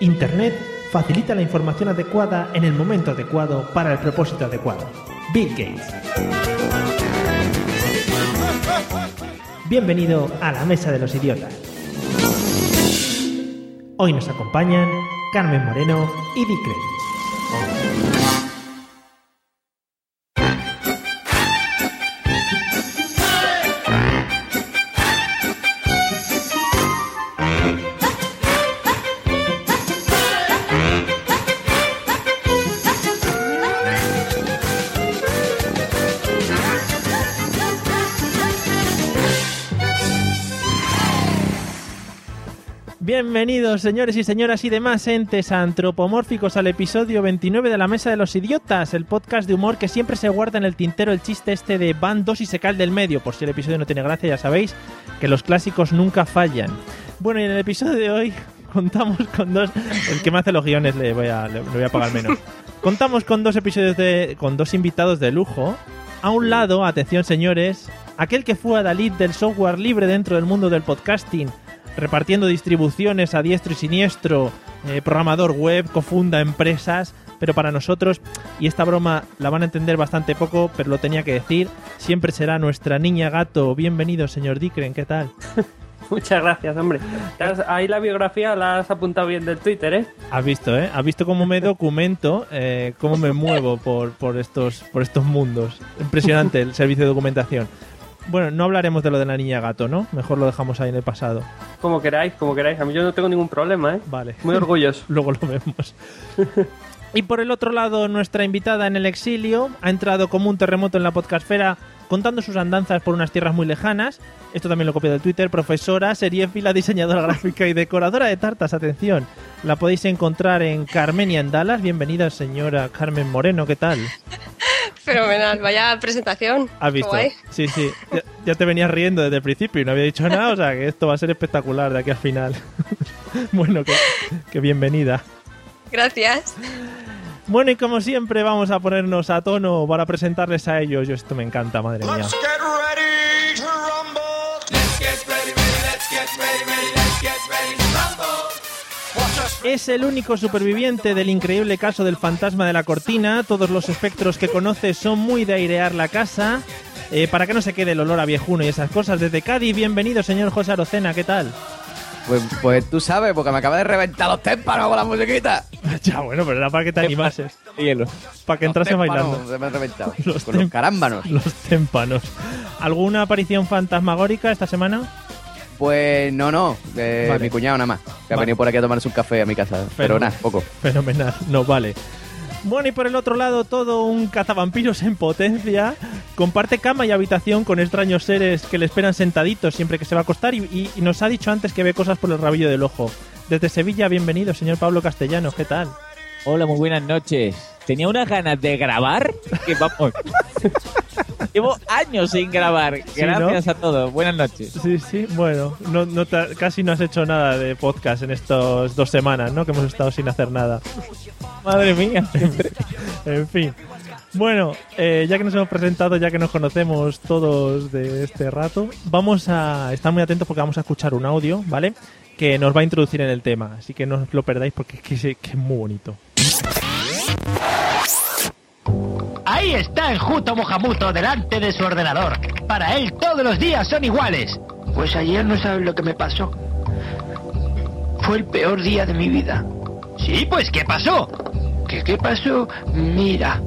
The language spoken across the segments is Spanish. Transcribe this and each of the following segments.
Internet facilita la información adecuada en el momento adecuado para el propósito adecuado. Bill Gates. Bienvenido a la Mesa de los Idiotas. Hoy nos acompañan Carmen Moreno y Dicre. Bienvenidos, señores y señoras y demás entes antropomórficos al episodio 29 de La Mesa de los Idiotas, el podcast de humor que siempre se guarda en el tintero el chiste este de van dos y se cae del medio. Por si el episodio no tiene gracia, ya sabéis que los clásicos nunca fallan. Bueno, y en el episodio de hoy contamos con dos... El que me hace los guiones le voy a, le voy a pagar menos. Contamos con dos episodios de... con dos invitados de lujo. A un lado, atención señores, aquel que fue a Dalit del software libre dentro del mundo del podcasting repartiendo distribuciones a diestro y siniestro, eh, programador web, cofunda empresas, pero para nosotros, y esta broma la van a entender bastante poco, pero lo tenía que decir, siempre será nuestra niña gato. Bienvenido, señor Dicren, ¿qué tal? Muchas gracias, hombre. Ahí la biografía la has apuntado bien del Twitter, ¿eh? Has visto, ¿eh? Has visto cómo me documento, eh, cómo me muevo por, por, estos, por estos mundos. Impresionante el servicio de documentación. Bueno, no hablaremos de lo de la niña gato, ¿no? Mejor lo dejamos ahí en el pasado. Como queráis, como queráis. A mí yo no tengo ningún problema, ¿eh? Vale. Muy orgulloso. Luego lo vemos. y por el otro lado, nuestra invitada en el exilio ha entrado como un terremoto en la podcastfera contando sus andanzas por unas tierras muy lejanas. Esto también lo copio del Twitter. Profesora, seriéfila, diseñadora gráfica y decoradora de tartas. Atención, la podéis encontrar en Carmenia en Dallas. Bienvenida, señora Carmen Moreno. ¿Qué tal? Fenomenal, vaya presentación. ¿Has visto? Sí, sí. Ya, te venías riendo desde el principio y no había dicho nada, o sea que esto va a ser espectacular de aquí al final. bueno, que, bienvenida. Gracias. Bueno, y como siempre vamos a ponernos a tono para presentarles a ellos. Yo esto me encanta, madre mía. Es el único superviviente del increíble caso del fantasma de la cortina. Todos los espectros que conoce son muy de airear la casa. Eh, para que no se quede el olor a viejuno y esas cosas. Desde Cádiz, bienvenido, señor José Arocena, ¿qué tal? Pues, pues tú sabes, porque me acaba de reventar los témpanos con la musiquita. ya, bueno, pero era para que te animases. Hielo. Para que entrase bailando. Se me han reventado. Los con los carámbanos. Los témpanos. ¿Alguna aparición fantasmagórica esta semana? Pues no, no, de mi cuñado nada más, que ha venido por aquí a tomarse un café a mi casa. Pero nada, poco. Fenomenal, no vale. Bueno, y por el otro lado, todo un cazavampiros en potencia. Comparte cama y habitación con extraños seres que le esperan sentaditos siempre que se va a acostar. Y, y, nos ha dicho antes que ve cosas por el rabillo del ojo. Desde Sevilla, bienvenido, señor Pablo Castellanos. ¿Qué tal? Hola, muy buenas noches. Tenía unas ganas de grabar que vamos. Llevo años sin grabar. Gracias a todos. Buenas noches. Sí, sí. Bueno, no, no casi no has hecho nada de podcast en estas dos semanas, ¿no? Que hemos estado sin hacer nada. Madre mía. en fin. Bueno, eh, ya que nos hemos presentado, ya que nos conocemos todos de este rato, vamos a estar muy atentos porque vamos a escuchar un audio, ¿vale? Que nos va a introducir en el tema. Así que no os lo perdáis porque es que, que es muy bonito. Ahí está Enjuto Mojamuto delante de su ordenador. Para él todos los días son iguales. Pues ayer no sabes lo que me pasó. Fue el peor día de mi vida. Sí, pues ¿qué pasó? ¿Qué, qué pasó? Mira.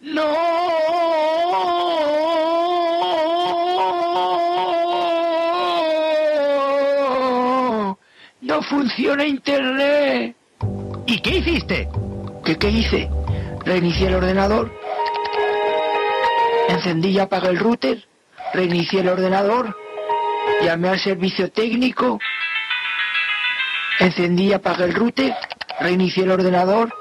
No. No funciona internet. ¿Y qué hiciste? ¿Qué, qué hice? Reinicié el ordenador. Encendí y apagué el router. Reinicié el ordenador. Llamé al servicio técnico. Encendí y apagué el router, reinicié el ordenador,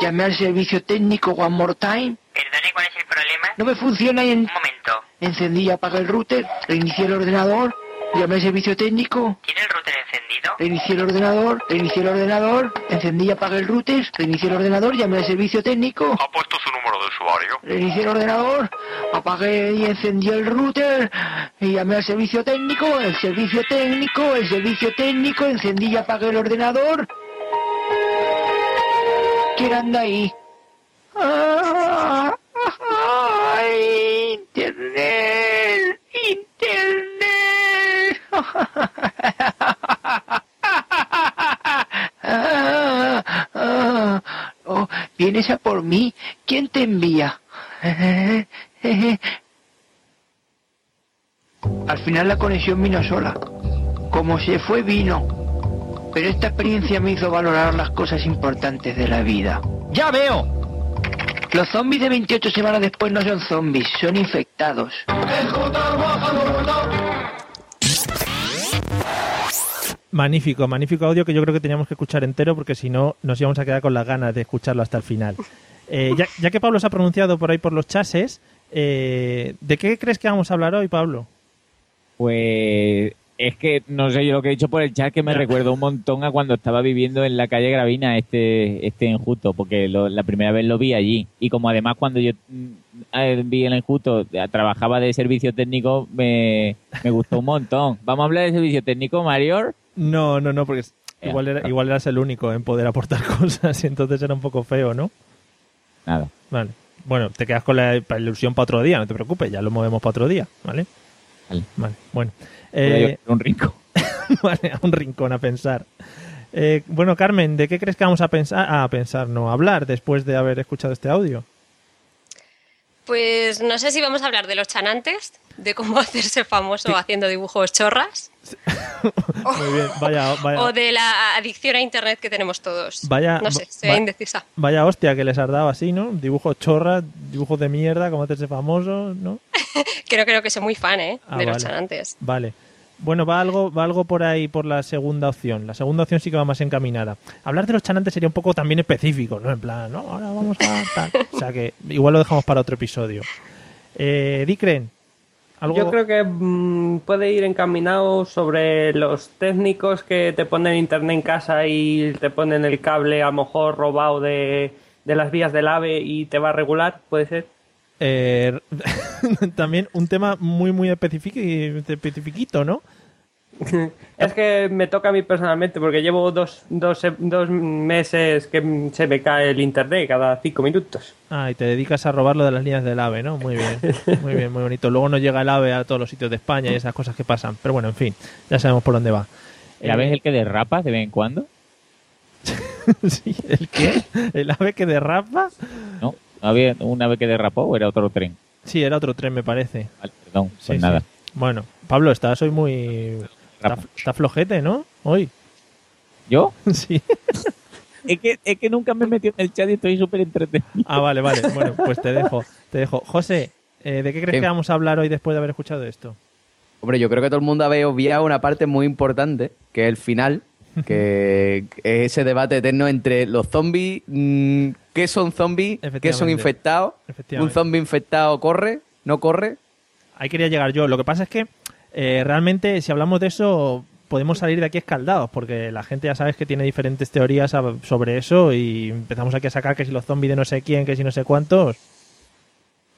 llamé al servicio técnico One More Time. Perdone, ¿cuál es el problema? No me funciona y en- Un momento. encendí y apagué el router, reinicié el ordenador, llamé al servicio técnico, ¿Tiene el router encendido? reinicié el ordenador, reinicié el ordenador, encendí y apagué el router, reinicié el ordenador, llamé al servicio técnico. ¿Ha puesto su número de usuario? Reinicié el ordenador, apagué y encendí el router y llamé al servicio técnico, el servicio técnico, el servicio técnico, encendí y apagué el ordenador. ¿Quién anda ahí? ¡Ah! ¡Ay! ¡Internet! ¡Internet! Ah, ah, oh, ¿Vienes a por mí? ¿Quién te envía? Al final la conexión vino sola. Como se fue, vino. Pero esta experiencia me hizo valorar las cosas importantes de la vida. ¡Ya veo! Los zombies de 28 semanas después no son zombies, son infectados. Magnífico, magnífico audio que yo creo que teníamos que escuchar entero porque si no nos íbamos a quedar con las ganas de escucharlo hasta el final. Eh, ya, ya que Pablo se ha pronunciado por ahí por los chases, eh, ¿de qué crees que vamos a hablar hoy, Pablo? Pues es que no sé yo lo que he dicho por el chat que me recuerdo un montón a cuando estaba viviendo en la calle Gravina este este enjuto porque lo- la primera vez lo vi allí y como además cuando yo mm, eh, vi el enjuto eh, trabajaba de servicio técnico me, me gustó un montón vamos a hablar de servicio técnico Mario No, no, no, porque Ya. igual, era- igual eras el único en poder aportar cosas y entonces era un poco feo, ¿no? nada Vale. Bueno, te quedas con la, la ilusión para otro día, no te preocupes, ya lo movemos para otro día, ¿vale? Vale. Vale, bueno. Voy a Eh, un rincón vale, a un rincón a pensar. Eh, bueno, Carmen, ¿de qué crees que vamos a pensar? Ah, a pensar, no, a hablar después de haber escuchado este audio. Pues no sé si vamos a hablar de los chanantes, de cómo hacerse famoso haciendo dibujos chorras, Muy bien, vaya, vaya, o de la adicción a internet que tenemos todos. Vaya- no sé, estoy va- indecisa. vaya hostia que les has dado así, ¿no? Dibujos chorras, dibujos de mierda, como hacerse famosos, ¿no? No creo que soy muy fan, ¿eh? Ah, de los vale. chanantes. Vale. Bueno, va algo, va algo por ahí por la segunda opción. La segunda opción sí que va más encaminada. Hablar de los chanantes sería un poco también específico, ¿no? En plan, no, ahora vamos a tal. O sea que igual lo dejamos para otro episodio. Eh, Dicren, algo. Yo creo que mm, puede ir encaminado sobre los técnicos que te ponen internet en casa y te ponen el cable a lo mejor robado de, de las vías del AVE y te va a regular, puede ser. Eh, también un tema muy, muy especifiquito, ¿no? Es que me toca a mí personalmente porque llevo dos, dos, dos meses que se me cae el internet cada cinco minutos. Ah, y te dedicas a robar lo de las líneas del AVE, ¿no? Muy bien, muy bien, muy bonito. Luego no llega el AVE a todos los sitios de España y esas cosas que pasan. Pero bueno, en fin, ya sabemos por dónde va. ¿la Eh, ves el que derrapa de vez en cuando? sí, ¿El qué? ¿El AVE que derrapa? no había una vez que derrapó o era otro tren Sí, era otro tren, me parece. Vale, perdón Sí, pues sí. nada Bueno, Pablo, estás hoy muy... Está, flojete, ¿no? Hoy. yo Sí. es que es que nunca me he metido en el chat y estoy súper entretenido Ah, vale, vale. Bueno, pues te dejo. Te dejo. José, eh, ¿de qué crees Sí. que vamos a hablar hoy después de haber escuchado esto? Hombre, yo creo que todo el mundo había obviado una parte muy importante, que es el final, que es ese debate eterno entre los zombies, mm, ¿qué son zombies? ¿Qué son infectados? ¿Un zombie infectado corre? ¿No corre? Ahí quería llegar yo. Lo que pasa es que eh, realmente si hablamos de eso podemos salir de aquí escaldados porque la gente ya sabes que tiene diferentes teorías sobre eso y empezamos aquí a sacar que si los zombies de no sé quién, que si no sé cuántos.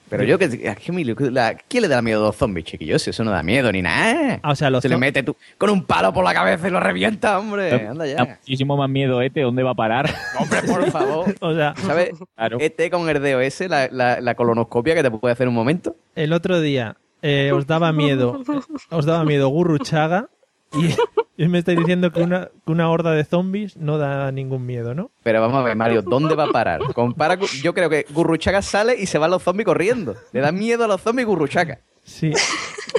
Pero yo, que, ¿a qué me- la- ¿quién le da miedo a los zombies, chiquillos? Eso no da miedo ni nada. Ah, o sea, los Se le mete tú con un palo por la cabeza y lo revienta, hombre. Anda Da muchísimo más miedo este dónde va a parar Hombre, por favor. O sea, ¿Sabes? Claro. Este con el DOS, la, la, la colonoscopia que te puede hacer un momento. el otro día eh, os daba miedo, os daba miedo Gurruchaga y, y me estáis diciendo que una, que una horda de zombies no da ningún miedo, ¿no? Pero vamos a ver, Mario, ¿dónde va a parar? Compara, con- yo creo que Gurruchaga sale y se van los zombies corriendo. Le da miedo a los zombies Gurruchaga. Sí,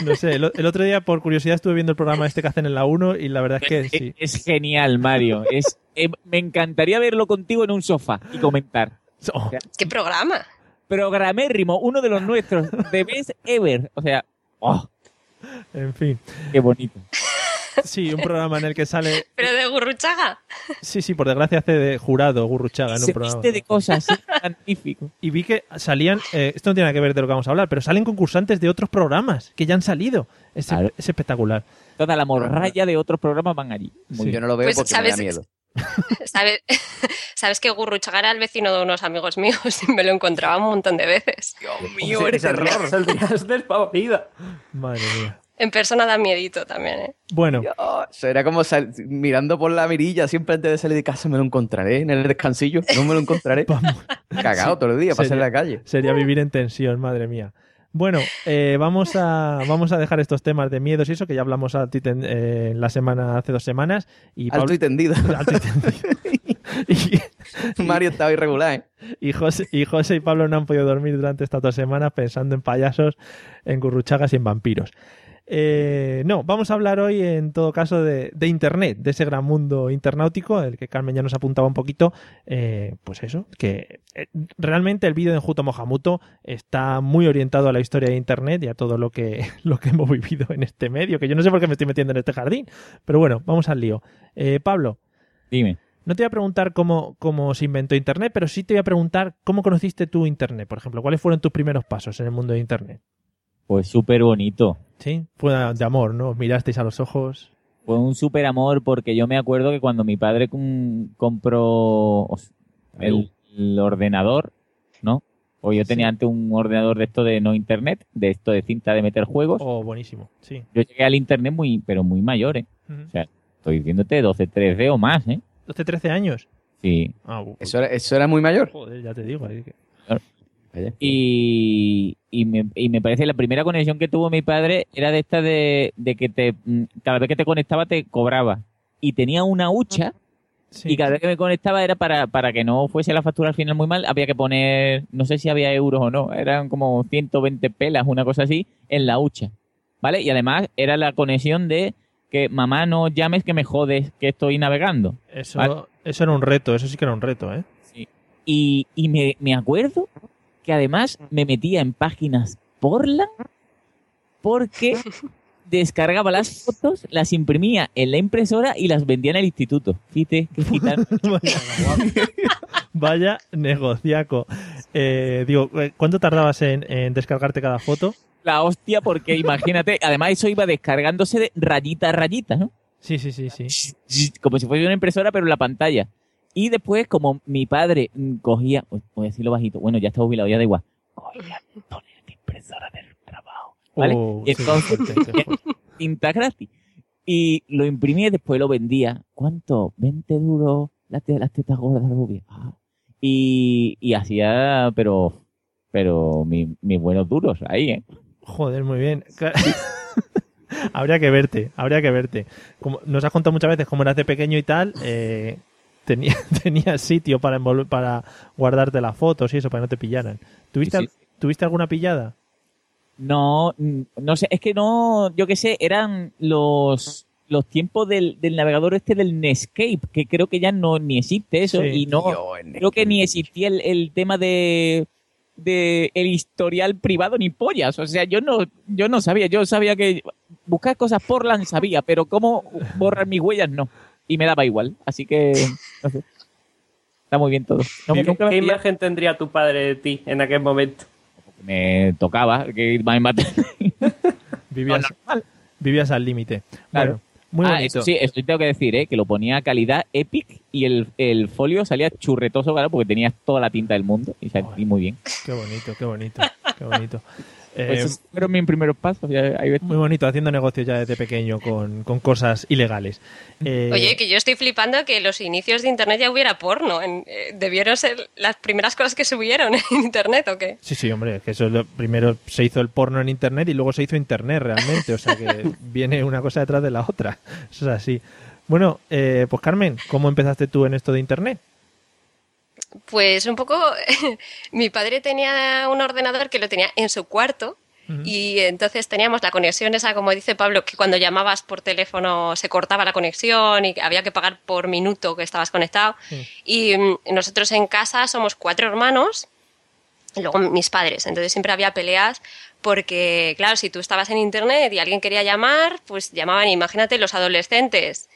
no sé. El, el otro día por curiosidad estuve viendo el programa este que hacen en la 1 y la verdad es que sí. es, es genial Mario es eh, me encantaría verlo contigo en un sofá y comentar Oh, ¿Qué programa? Programérrimo uno de los nuestros the best ever o sea oh, en fin. qué bonito Sí, un programa en el que sale... Pero de Gurruchaga. Sí, sí, por desgracia hace de jurado Gurruchaga en un Se programa. viste de cosas, es magnífico. Y vi que salían, eh, esto no tiene nada que ver de lo que vamos a hablar, pero salen concursantes de otros programas que ya han salido. Es, Claro. es espectacular. Toda la morralla de otros programas van allí. Sí. Yo no lo veo Pues, porque me da ¿sabes? miedo. ¿Sabes, Sabes que Gurruchaga era el vecino de unos amigos míos y me lo encontraba un montón de veces. Sí, ese Saldrías despavorida. Madre mía. En persona da miedito también, ¿eh? Bueno, eso era como sal- mirando por la mirilla siempre antes de salir de casa me lo encontraré en el descansillo, no me lo encontraré. vamos. Cagado todo el día, pasar en la calle. Sería vivir en tensión, madre mía. Bueno, eh, vamos, a, vamos a dejar estos temas de miedos y eso, que ya hablamos eh, en la semana, hace dos semanas. Y Alto Pablo- y tendido. alto y tendido. y, Mario estaba irregular, ¿eh? y José, y José y Pablo no han podido dormir durante estas dos semanas pensando en payasos, en gurruchagas y en vampiros. Eh, no, vamos a hablar hoy en todo caso de, de Internet, de ese gran mundo internautico, el que Carmen ya nos apuntaba un poquito. eh, pues eso, que eh, realmente el vídeo de Enjuto Mohamuto está muy orientado a la historia de Internet y a todo lo que, lo que hemos vivido en este medio, que yo no sé por qué me estoy metiendo en este jardín, pero bueno, vamos al lío. Pablo, Dime. no te voy a preguntar cómo, cómo se inventó Internet, pero sí te voy a preguntar cómo conociste tú Internet, por ejemplo. ¿Cuáles fueron tus primeros pasos en el mundo de Internet? Pues súper bonito. ¿Sí? Fue de amor, ¿no? Os Mirasteis a los ojos. Fue un súper amor porque yo me acuerdo que cuando mi padre com- compró el, el ordenador, ¿no? O yo tenía antes un ordenador de esto de no internet, de esto de cinta de meter juegos. Oh, buenísimo. Sí. Yo llegué al internet muy, pero muy mayor, ¿eh? O sea, estoy diciéndote 12, 13 o más, ¿eh? 12, 13 años. Sí. Ah, bu- Eso era, eso era muy mayor. Joder, ya te digo. ahí que- Y, y, me, y me parece la primera conexión que tuvo mi padre era de esta de, de que te mm, cada vez que te conectaba te cobraba. Y tenía una hucha Sí. y cada vez que me conectaba era para, para que no fuese la factura al final muy mal, había que poner, no sé si había euros o no, eran como 120 pelas, una cosa así, en la hucha. ¿Vale? Y además era la conexión de que mamá no llames que me jodes que estoy navegando. Eso, Vale. eso era un reto, eso sí que era un reto, ¿eh? Y, y me, me acuerdo que además me metía en páginas Portland porque descargaba las fotos, las imprimía en la impresora y las vendía en el instituto. Fíjate, qué gitano. Vaya, vaya negociaco. Eh, digo, eh, ¿cuánto tardabas en, en descargarte cada foto? La hostia, porque imagínate, además eso iba descargándose de rayita a rayita, ¿no? Sí, sí, sí, sí. Como si fuese una impresora, pero en la pantalla. Y después, como mi padre mm, cogía, voy a decirlo bajito, bueno, ya está jubilado, ya da igual, cogía montones de impresoras del trabajo, ¿vale? Oh, y sí, entonces, tinta gratis. Y lo imprimía y después lo vendía. ¿Cuánto? 20 duros las, las tetas gordas rubias. Ah. Y, y hacía, pero, pero mi- mis buenos duros ahí, ¿eh? Joder, muy bien. Habría que verte, habría que verte. Como nos has contado muchas veces cómo eras de pequeño y tal, eh, tenía, tenías sitio para envolver, para guardarte las fotos y eso, para que no te pillaran. ¿Tuviste, Sí, sí. al- ¿tuviste alguna pillada? No, no sé, es que no, yo qué sé, eran los, los tiempos del, del navegador este del Netscape, que creo que ya no ni existe eso, Sí. y no, Tío, creo que ni existía el, el tema de, de el historial privado ni pollas. O sea, yo no, yo no sabía, yo sabía que buscar cosas por LAN sabía, pero cómo borrar mis huellas no. Y me daba igual. Así que, no sé. Está muy bien todo. No, ¿Qué, qué imagen tendría tu padre de ti en aquel momento? me tocaba que me matar. Vivías, vivías al límite. Claro. Bueno, muy ah, bonito. eso sí, eso tengo que decir, ¿eh? que lo ponía a calidad epic y el, el folio salía churretoso, claro, porque tenías toda la tinta del mundo y salí muy bien. Qué bonito, qué bonito, qué bonito. Eh, Pues esos fueron mis primeros pasos. ya ahí ves. muy bonito, haciendo negocios ya desde pequeño con, con cosas ilegales. Eh, Oye, que yo estoy flipando que los inicios de Internet ya hubiera porno. En- eh, debieron ser las primeras cosas que subieron en Internet, ¿o qué? Sí, sí, hombre, que eso es lo primero se hizo el porno en internet y luego se hizo internet realmente, o sea que viene una cosa detrás de la otra. Eso es así. Bueno, eh, pues Carmen, ¿cómo empezaste tú en esto de internet? Pues un poco, mi padre tenía un ordenador que lo tenía en su cuarto y entonces teníamos la conexión esa, como dice Pablo, que cuando llamabas por teléfono se cortaba la conexión y había que pagar por minuto que estabas conectado. Y mm, nosotros en casa somos cuatro hermanos y luego mis padres, entonces siempre había peleas Porque, claro, si tú estabas en internet y alguien quería llamar, pues llamaban, imagínate los adolescentes,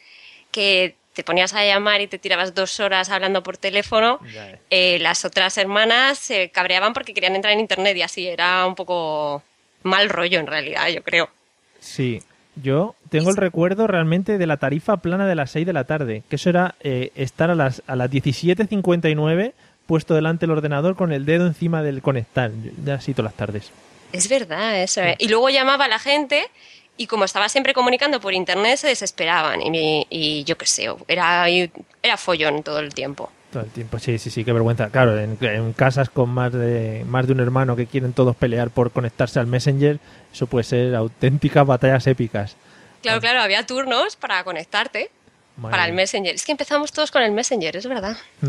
que te ponías a llamar y te tirabas dos horas hablando por teléfono, eh, las otras hermanas se cabreaban porque querían entrar en internet y así era un poco mal rollo en realidad, yo creo. Sí, yo tengo el recuerdo realmente de la tarifa plana de las 6 de la tarde, que eso era eh, estar a las, a las 17.59 puesto delante del ordenador con el dedo encima del conectar, ya así todas las tardes. Es verdad, eso. ¿eh? Y luego llamaba a la gente y como estaba siempre comunicando por internet se desesperaban y, y yo qué sé, era, era follón todo el tiempo. Todo el tiempo, sí, sí, sí, qué vergüenza. Claro, en, en casas con más de, más de un hermano que quieren todos pelear por conectarse al Messenger, eso puede ser auténticas batallas épicas. Claro, claro, había turnos para conectarte Madre para el. Messenger. Es que empezamos todos con el Messenger, es verdad. Mm.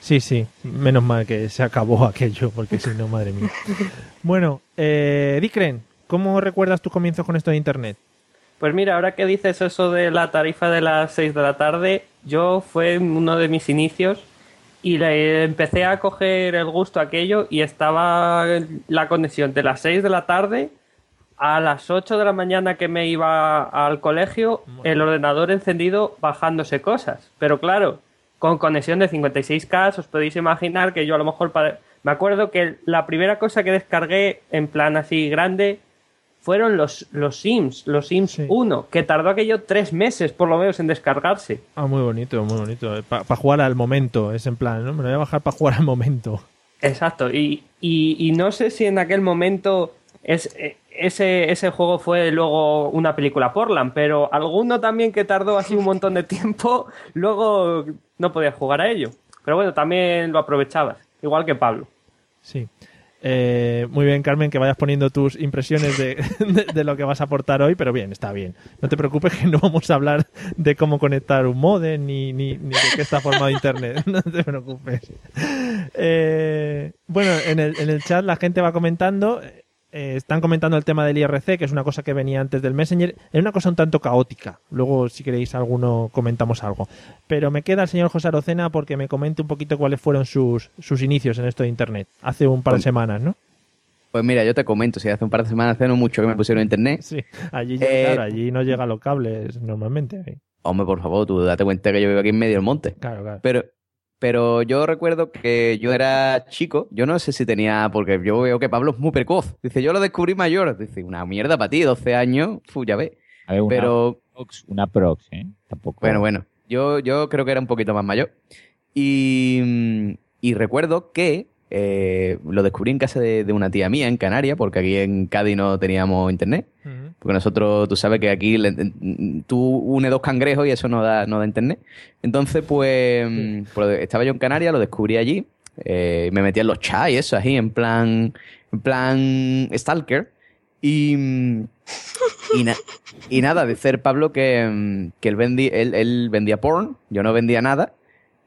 Sí, sí, menos mal que se acabó aquello, porque si no, madre mía. Bueno, eh, Dicren, ¿cómo recuerdas tus comienzos con esto de Internet? Pues mira, ahora que dices eso de la tarifa de las 6 de la tarde, yo fue uno de mis inicios y le empecé a coger el gusto a aquello y estaba la conexión de las 6 de la tarde a las 8 de la mañana que me iba al colegio, el ordenador encendido bajándose cosas. Pero claro, con conexión de 56K, os podéis imaginar que yo a lo mejor... Me acuerdo que la primera cosa que descargué en plan así grande fueron los, los Sims, los Sims 1, que tardó aquello tres meses por lo menos en descargarse. Ah, muy bonito, muy bonito. Para jugar al momento, es en plan, ¿no? Me lo voy a bajar para jugar al momento. Exacto, y, y, y no sé si en aquel momento es, eh, ese, ese juego fue luego una película Portland, pero alguno también que tardó así un montón de tiempo, luego no podías jugar a ello. Pero bueno, también lo aprovechabas, igual que Pablo. Sí. Eh, muy bien, Carmen, que vayas poniendo tus impresiones de, de- de lo que vas a aportar hoy, pero bien, está bien. No te preocupes que no vamos a hablar de cómo conectar un modem ni, ni, ni de qué está formado Internet. No te preocupes. Eh, bueno, en el, en el chat la gente va comentando. Eh, están comentando el tema del IRC, que es una cosa que venía antes del Messenger. Es una cosa un tanto caótica. Luego, si queréis alguno, comentamos algo. Pero me queda el señor José Arocena porque me comente un poquito cuáles fueron sus, sus inicios en esto de Internet. Hace un par de Pues- semanas, ¿no? Pues mira, yo te comento, si hace un par de semanas hace no mucho que me pusieron internet. Sí, allí, Eh, claro, allí no llegan los cables normalmente. ahí. Hombre, por favor, tú date cuenta que yo vivo aquí en medio del monte. Claro, claro. Pero, pero yo recuerdo que yo era chico, yo no sé si tenía, porque yo veo que Pablo es muy precoz. Dice, yo lo descubrí mayor. Dice, una mierda para ti, 12 años, fu, ya ves. A ver, una Pero, prox, una prox, ¿eh? Tampoco. bueno, bueno, yo, yo creo que era un poquito más mayor. Y, y recuerdo que eh, lo descubrí en casa de, de una tía mía en Canarias, porque aquí en Cádiz no teníamos internet. Porque nosotros, tú sabes que aquí le- tú unes dos cangrejos y eso no da, no da internet. Entonces, pues, mm, pues, estaba yo en Canarias, lo descubrí allí. eh, me metí en los chats y eso, así, en plan, en plan stalker. Y, mm, y, na- y nada, dice el Pablo que, mm, que él, él, él vendía porn, yo no vendía nada.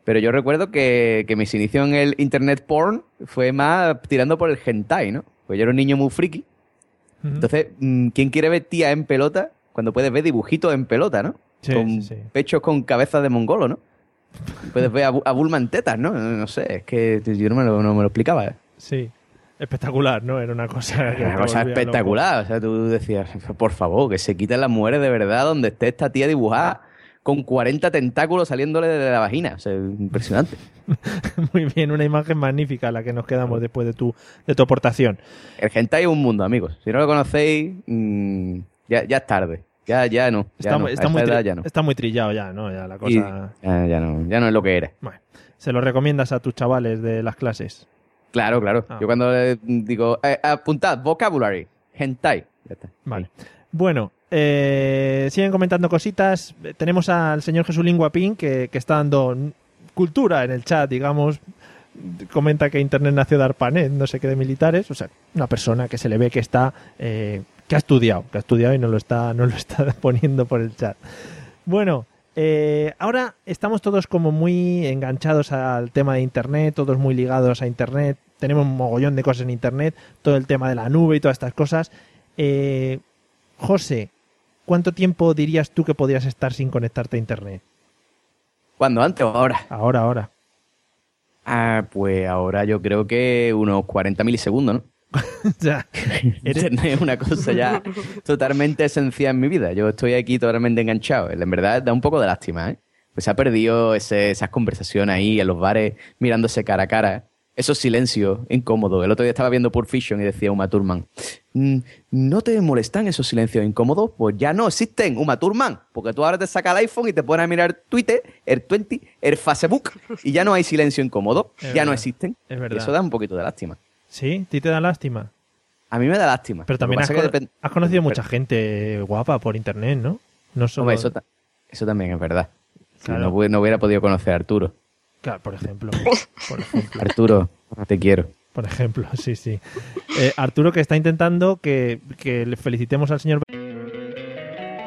Pero yo recuerdo que, que mis inicios en el internet porn fue más tirando por el hentai, ¿no? Pues yo era un niño muy friki. Entonces, mm, ¿quién quiere ver tía en pelota cuando puedes ver dibujitos en pelota, ¿no? Sí, con sí, sí. pechos con cabeza de mongolo, ¿no? Puedes ver a, a Bulma en tetas, ¿no? No sé, es que yo no me lo, no me lo explicaba. ¿eh? Sí. Espectacular, ¿no? Era una cosa Era una cosa loco. espectacular. O sea, tú decías, por favor, que se quiten las mujeres de verdad donde esté esta tía dibujada con 40 tentáculos saliéndole de la vagina. O sea, impresionante. Muy bien, una imagen magnífica la que nos quedamos después de tu, de tu aportación. El hentai es un mundo, amigos. Si no lo conocéis, mm, ya, ya es tarde. Ya, ya no. Ya Está, no. muy- está, edad ya no. está muy trillado ya, ¿no? Ya la Y- cosa... ya, ya no. Ya no es lo que era. Bueno, se lo recomiendas a tus chavales de las clases. Claro, claro. Ah. Yo cuando digo, eh, apuntad, vocabulary, hentai. Ya está. Vale. Bueno, eh, siguen comentando cositas. Tenemos al señor Jesús Linguapín que, que está dando cultura en el chat, digamos. Comenta que Internet nació de ARPANET, no sé qué de militares. O sea, una persona que se le ve que está. eh, que ha estudiado, que ha estudiado y no lo está, no lo está poniendo por el chat. Bueno, eh, ahora estamos todos como muy enganchados al tema de Internet, todos muy ligados a Internet. Tenemos un mogollón de cosas en Internet, todo el tema de la nube y todas estas cosas. Eh, José, ¿cuánto tiempo dirías tú que podrías estar sin conectarte a Internet? ¿Cuándo? ¿Antes o ahora? Ahora, ahora. Ah, pues ahora yo creo que unos 40 milisegundos, ¿no? eres- Internet es una cosa ya totalmente esencial en mi vida. Yo estoy aquí totalmente enganchado. En verdad da un poco de lástima, ¿eh? Pues se ha perdido ese- esas conversaciones ahí en los bares mirándose cara a cara. Esos silencios incómodos. El otro día estaba viendo Pulp Fiction y decía Uma Thurman, "Mm, ¿no te molestan esos silencios incómodos? Pues ya no existen, Uma Thurman. Porque tú ahora te sacas el iPhone y te pones a mirar Twitter, el 20, el Facebook y ya no hay silencio incómodo. Es ya no existen. es Y verdad. eso da un poquito de lástima. sí, a ti te da lástima. A mí me da lástima. Pero también has, conocido Pero- mucha gente guapa por internet, ¿no? No solo... Hombre, eso, ta- eso también es verdad. Claro. no hubiera podido conocer a Arturo. Claro, por ejemplo. Por ejemplo. Arturo, te quiero. Por ejemplo, sí, sí. Eh, Arturo que está intentando que, que le felicitemos al señor...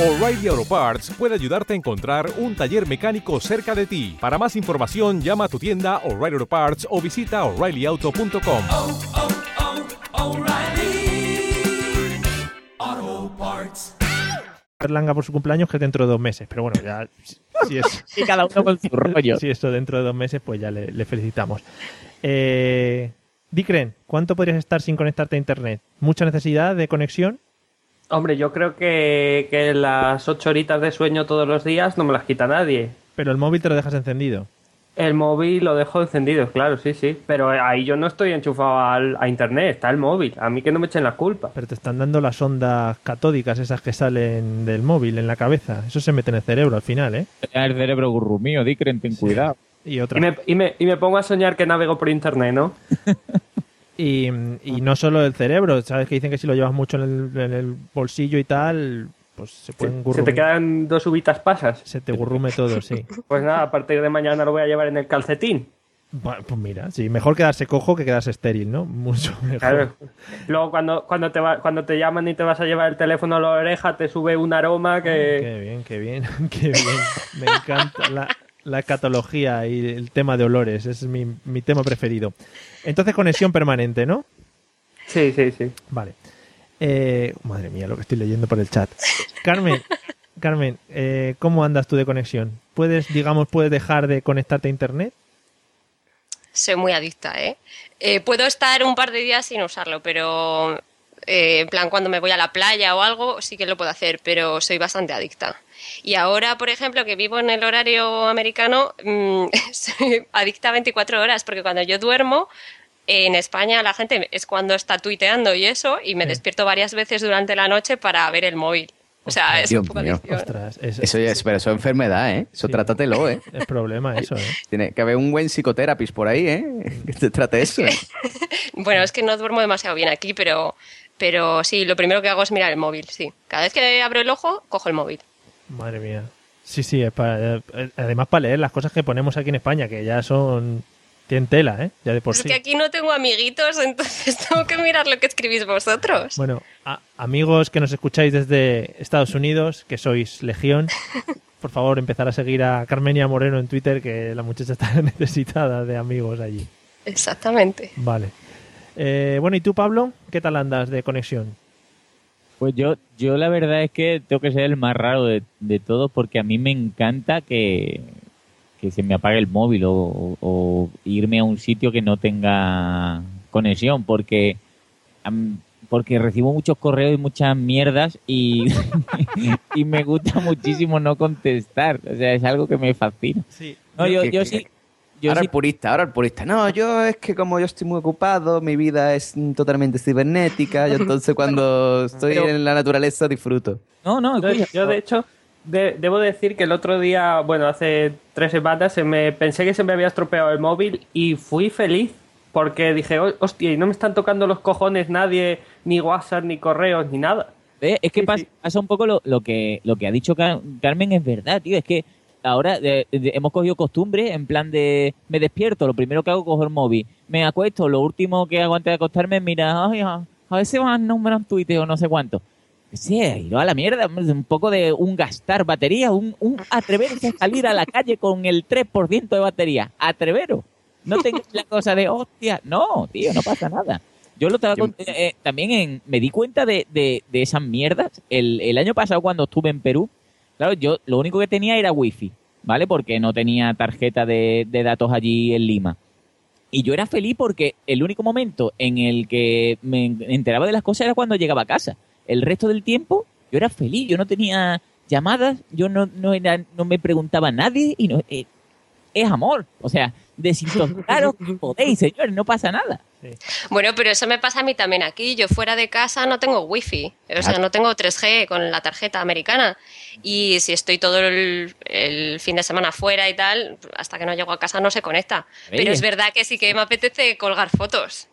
O'Reilly Auto Parts puede ayudarte a encontrar un taller mecánico cerca de ti. Para más información, llama a tu tienda O'Reilly Auto Parts o visita oreillyauto.com. Berlanga por su cumpleaños que es dentro de dos meses. Pero bueno, ya... Si, si es, Y cada uno con su rollo. si esto dentro de dos meses, pues ya le, le felicitamos. Eh, Dicren, ¿cuánto podrías estar sin conectarte a internet? ¿Mucha necesidad de conexión? Hombre, yo creo que, que las ocho horitas de sueño todos los días no me las quita nadie. Pero el móvil te lo dejas encendido. El móvil lo dejo encendido, claro, sí, sí. Pero ahí yo no estoy enchufado al- a internet, está el móvil. A mí que no me echen la culpa. Pero te están dando las ondas catódicas, esas que salen del móvil en la cabeza. Eso se mete en el cerebro al final, ¿eh? Ya el cerebro gurrumío, Dicren, ten cuidado. Y otra. Y me, y, me, y me pongo a soñar que navego por internet, ¿no? Y, y no solo el cerebro, ¿sabes? Que dicen que si lo llevas mucho en el, en el bolsillo y tal, pues se pueden Se gurrumir. te quedan dos uvitas pasas. Se te gurrume todo, sí. Pues nada, a partir de mañana lo voy a llevar en el calcetín. Bueno, pues mira, sí, mejor quedarse cojo que quedarse estéril, ¿no? Mucho mejor. Claro. Luego cuando, cuando, te va- cuando te llaman y te vas a llevar el teléfono a la oreja, te sube un aroma que... Qué bien, qué bien, qué bien. Me encanta la, la catología y el tema de olores, es mi, mi tema preferido. Entonces, conexión permanente, ¿no? Sí, sí, sí. Vale. Eh, madre mía, lo que estoy leyendo por el chat. Carmen, Carmen, eh, ¿cómo andas tú de conexión? ¿Puedes, digamos, puedes dejar de conectarte a internet? Soy muy adicta, ¿eh? Eh, Puedo estar un par de días sin usarlo, pero eh, en plan cuando me voy a la playa o algo sí que lo puedo hacer, pero soy bastante adicta. Y ahora, por ejemplo, que vivo en el horario americano, mm, soy adicta a 24 horas, porque cuando yo duermo, en España la gente es cuando está tuiteando y eso, y me Sí. despierto varias veces durante la noche para ver el móvil. O sea, es Dios un poco. Ostras, Eso ya es, pero eso es enfermedad, ¿eh? Eso Sí. trátatelo, ¿eh? es problema eso, ¿eh? Tiene que haber un buen psicoterapis por ahí, ¿eh? Que te trate eso. ¿eh? Bueno, es que no duermo demasiado bien aquí, pero, pero sí, lo primero que hago es mirar el móvil, sí. Cada vez que abro el ojo, cojo el móvil. Madre mía. Sí, sí, es para, eh, además para leer las cosas que ponemos aquí en España, que ya son... Tienen tela, ¿eh? Ya de por es sí. que aquí no tengo amiguitos, entonces tengo que mirar lo que escribís vosotros. Bueno, a- amigos que nos escucháis desde Estados Unidos, que sois legión, por favor empezar a seguir a Carmenia Moreno en Twitter, que la muchacha está necesitada de amigos allí. Exactamente. Vale. Eh, bueno, ¿y tú, Pablo? ¿Qué tal andas de conexión? Pues yo, yo la verdad es que tengo que ser el más raro de, de todos porque a mí me encanta que, que se me apague el móvil o, o- o irme a un sitio que no tenga conexión porque, porque recibo muchos correos y muchas mierdas y, y me gusta muchísimo no contestar. O sea, es algo que me fascina. Sí. No, yo, yo sí. Yo ahora sí el purista, ahora el purista. No, yo es que como yo estoy muy ocupado, mi vida es totalmente cibernética, yo entonces cuando estoy Pero- en la naturaleza disfruto. No, no, Yo, de hecho, de- debo decir que el otro día, bueno, hace tres semanas, se me, pensé que se me había estropeado el móvil y fui feliz porque dije, "Oh, hostia, y no me están tocando los cojones nadie, ni WhatsApp, ni correos, ni nada. Eh, Es que Sí, pas- sí. pasa un poco lo, lo que lo que ha dicho Car- Carmen es verdad, tío. Es que ahora de- de- hemos cogido costumbre en plan de me despierto, lo primero que hago es coger el móvil, me acuesto, lo último que hago antes de acostarme es mirar, ay, a ver si van a nombrar un Twitter o no sé cuánto. Sí, a la mierda, un poco de un gastar batería, un, un atreverse a salir a la calle con el 3% de batería. Atreveros. No tengas la cosa de, hostia, no, tío, no pasa nada. Yo lo estaba Yo- cont- eh, también en, me di cuenta de, de, de esas mierdas. El, el año pasado cuando estuve en Perú, claro, yo lo único que tenía era wifi, ¿vale? Porque no tenía tarjeta de, datos allí en Lima. Y yo era feliz porque el único momento en el que me enteraba de las cosas era cuando llegaba a casa. El resto del tiempo yo era feliz, yo no tenía llamadas, yo no, no, era, no me preguntaba a nadie y no, eh, es amor. O sea, desintoxicaros que podéis, señores, no pasa nada. Bueno, pero eso me pasa a mí también aquí. Yo fuera de casa no tengo wifi, o sea, no tengo 3G con la tarjeta americana. Y si estoy todo el, el fin de semana fuera y tal, hasta que no llego a casa no se conecta. Pero es verdad que sí que me apetece colgar fotos.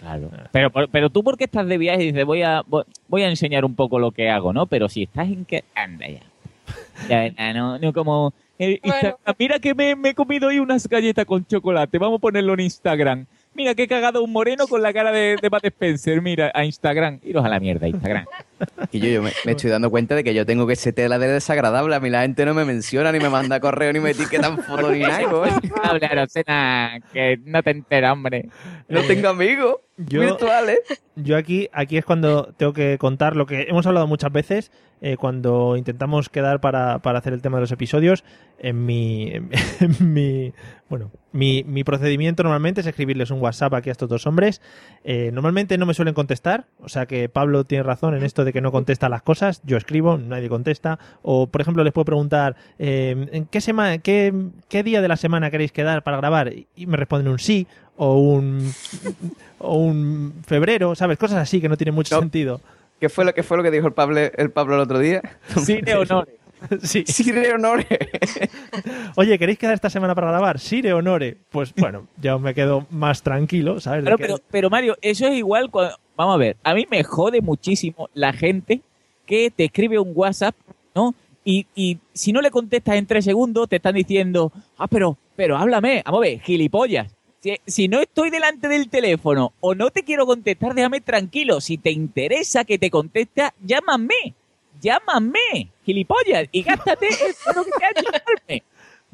Claro. Pero, pero tú porque estás de viaje y dices, voy a, voy, a enseñar un poco lo que hago, ¿no? Pero si estás en que... Anda ya. Ya, ya, no, no como... eh, Instagram, Mira que me, me he comido hoy unas galletas con chocolate. Vamos a ponerlo en Instagram. Mira que he cagado un moreno con la cara de, de Bud Spencer. Mira, a Instagram. Iros a la mierda, Instagram. Que yo, yo me, me estoy dando cuenta de que yo tengo que ser tela de desagradable. A mí la gente no me menciona, ni me manda correo, ni me etiquetan foto, ni nada. coño. Habla, Rosena, que no te enteras, hombre. No tengo amigos Yo- virtuales. Yo aquí, aquí es cuando tengo que contar lo que hemos hablado muchas veces eh, cuando intentamos quedar para, para hacer el tema de los episodios. En mi, en, mi bueno, mi, mi procedimiento normalmente es escribirles un WhatsApp aquí a estos dos hombres. Eh, normalmente no me suelen contestar, o sea que Pablo tiene razón en esto de que no contesta las cosas. Yo escribo, nadie contesta. O por ejemplo les puedo preguntar eh, ¿en qué semana, qué, qué día de la semana queréis quedar para grabar y me responden un sí o un o un febrero, ¿sabes? Cosas así que no tienen mucho No. sentido. ¿Qué fue lo que fue lo que dijo el Pablo el, Pablo el otro día? Sí, de honores. Sí. Sire honores. Oye, ¿queréis quedar esta semana para grabar? Sire honore. Pues bueno, ya me quedo más tranquilo, ¿sabes? Pero Mario, eso es igual cuando... Vamos a ver, a mí me jode muchísimo la gente que te escribe un WhatsApp, ¿no? Y, y si no le contestas en tres segundos, te están diciendo, ah, pero, pero háblame, vamos a ver, gilipollas. Si, si no estoy delante del teléfono o no te quiero contestar, déjame tranquilo. Si te interesa que te conteste, llámame. Llámame, gilipollas, y gástate el dinero que te ha hecho llamarme.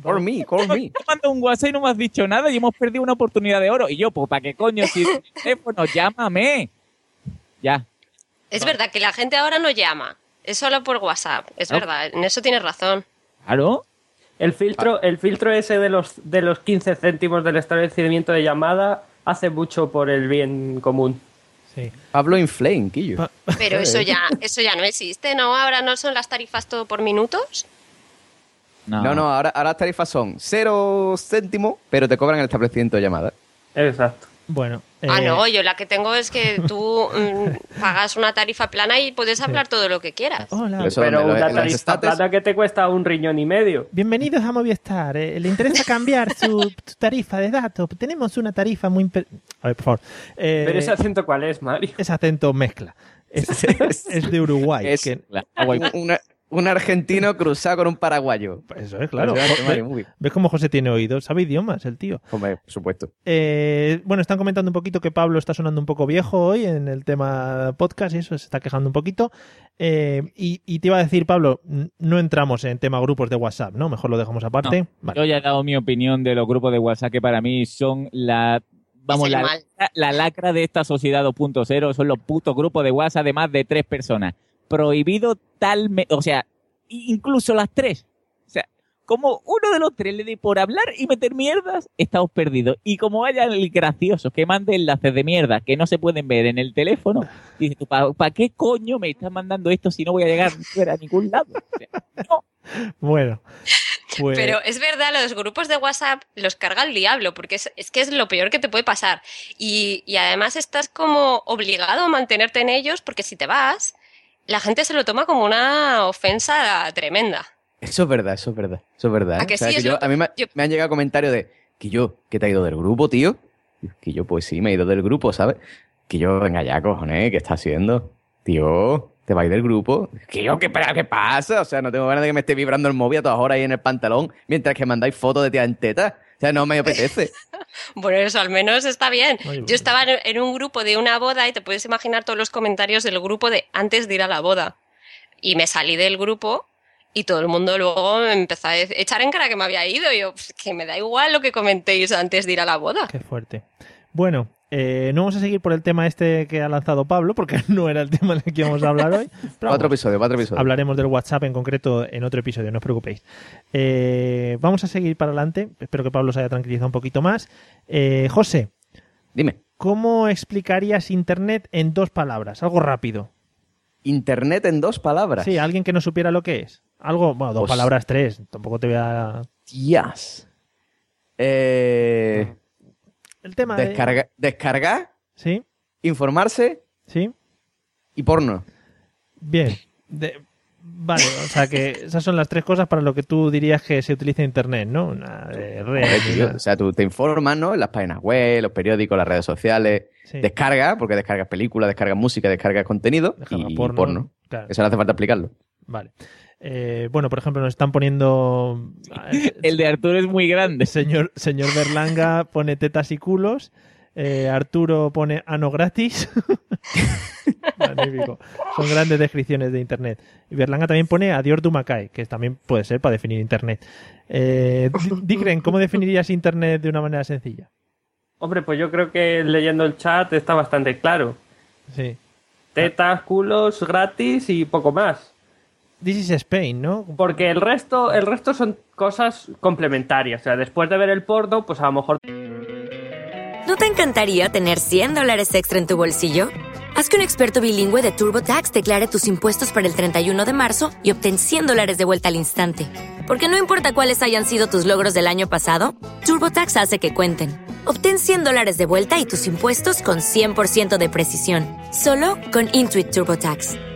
Call me, call me. Te mando un WhatsApp y no me has dicho nada y hemos perdido una oportunidad de oro. Y yo, pues, ¿para qué coño? Si el teléfono, llámame. Ya. Es verdad que la gente ahora no llama, es solo por WhatsApp. Es No. verdad, en eso tienes razón. Claro. El filtro, el filtro ese de los, de los 15 céntimos del establecimiento de llamada hace mucho por el bien común. Sí. Pablo Inflame, Quillo. Pa- Pero eso ya, eso ya no existe, ¿no? Ahora no son las tarifas todo por minutos. No, No, no, ahora, ahora las tarifas son cero céntimos, pero te cobran el establecimiento de llamada. Exacto. Bueno. Ah, eh, no, yo la que tengo es que tú mm, pagas una tarifa plana y puedes hablar todo lo que quieras. Hola. Pero una tarifa estates- plana que te cuesta un riñón y medio. Bienvenidos a Movistar. eh, ¿Le interesa cambiar su, su tarifa de datos? Tenemos una tarifa muy... imper- A ver, por favor. Eh, Pero ese acento cuál es, Mario. ese acento mezcla. Es, es de Uruguay. Es- que- La- Un, una- un argentino cruzado con un paraguayo. eso es, claro. ¿Ves, cómo José tiene oídos? Sabe idiomas, el tío. Hombre, por supuesto. Eh, bueno, están comentando un poquito que Pablo está sonando un poco viejo hoy en el tema podcast y eso se está quejando un poquito. Eh, y, y te iba a decir, Pablo, no entramos en tema grupos de WhatsApp, ¿no? Mejor lo dejamos aparte. Vale. Yo ya he dado mi opinión de los grupos de WhatsApp que para mí son la vamos la, la lacra de esta sociedad 2.0 son los putos grupos de WhatsApp de más de tres personas. Prohibido tal, o sea, incluso las tres. O sea, como uno de los tres le dé por hablar y meter mierdas, estamos perdidos. Y como haya el gracioso que mande enlaces de mierda que no se pueden ver en el teléfono, dices tú, ¿para qué coño me estás mandando esto si no voy a llegar a ningún lado? O sea, no. Bueno, pues Pero es verdad, los grupos de WhatsApp los carga el diablo, porque es, es que es lo peor que te puede pasar. Y, y además estás como obligado a mantenerte en ellos, porque si te vas, la gente se lo toma como una ofensa tremenda. Eso es verdad, eso es verdad. Eso es verdad. ¿A ¿eh? que O sea, sí? que Es yo- a mí me, yo- me han llegado comentarios de que yo, que te ha ido del grupo, tío. Que yo, pues sí, me he ido del grupo, ¿sabes? Que yo, venga ya, cojones, ¿qué está haciendo? Tío, te vais del grupo. ¿Qué, yo, ¿Qué pasa? O sea, no tengo ganas de que me esté vibrando el móvil a todas horas ahí en el pantalón mientras que mandáis fotos de tía en teta. Sea, no me apetece. Bueno, eso al menos está bien. Yo estaba en en un grupo de una boda y te puedes imaginar todos los comentarios del grupo de antes de ir a la boda. Y me salí del grupo y todo el mundo luego me empezó a echar en cara que me había ido. Y yo, "Pues, que me da igual lo que comentéis antes de ir a la boda. Qué fuerte. Bueno, eh, no vamos a seguir por el tema este que ha lanzado Pablo, porque no era el tema del que íbamos a hablar hoy. pero Otro episodio, otro episodio. Hablaremos del WhatsApp en concreto en otro episodio, no os preocupéis. Eh, vamos a seguir para adelante. Espero que Pablo se haya tranquilizado un poquito más. Eh, José, Dime, ¿cómo explicarías Internet en dos palabras? Algo rápido. Internet en dos palabras. Sí, alguien que no supiera lo que es. Algo, bueno, dos Pues- palabras, tres. Tampoco te voy a... Tías. Eh, El tema de... descarga, descargar, Sí, informarse sí. y porno. Bien. De- Vale, o sea que esas son las tres cosas para lo que tú dirías que se utiliza Internet, ¿no? Nada de red, tío, nada. O sea, tú te informas, ¿no? En las páginas web, los periódicos, las redes sociales. Sí. Descarga, porque descargas películas, descargas música, descargas contenido y porno, porno. claro. Eso no hace falta explicarlo. Vale. Eh, bueno, por ejemplo, nos están poniendo... El de Arturo es muy grande. Señor, señor Berlanga pone tetas y culos. eh, Arturo pone ano gratis. Magnífico. Son grandes descripciones de Internet. Y Berlanga también pone adiós Dumacay, que también puede ser para definir Internet. Eh, Di- Digren, ¿cómo definirías Internet de una manera sencilla? Hombre, pues yo creo que leyendo el chat está bastante claro. Sí. Tetas, culos, gratis y poco más. This is Spain, ¿no? Porque el resto, el resto son cosas complementarias. O sea, después de ver el porno, pues a lo mejor ¿No te encantaría tener 100 dólares extra en tu bolsillo? Haz que un experto bilingüe de TurboTax declare tus impuestos para el 31 de marzo y obtén 100 dólares de vuelta al instante. Porque no importa cuáles hayan sido tus logros del año pasado, TurboTax hace que cuenten. Obtén 100 dólares de vuelta y tus impuestos con 100% de precisión, solo con Intuit TurboTax.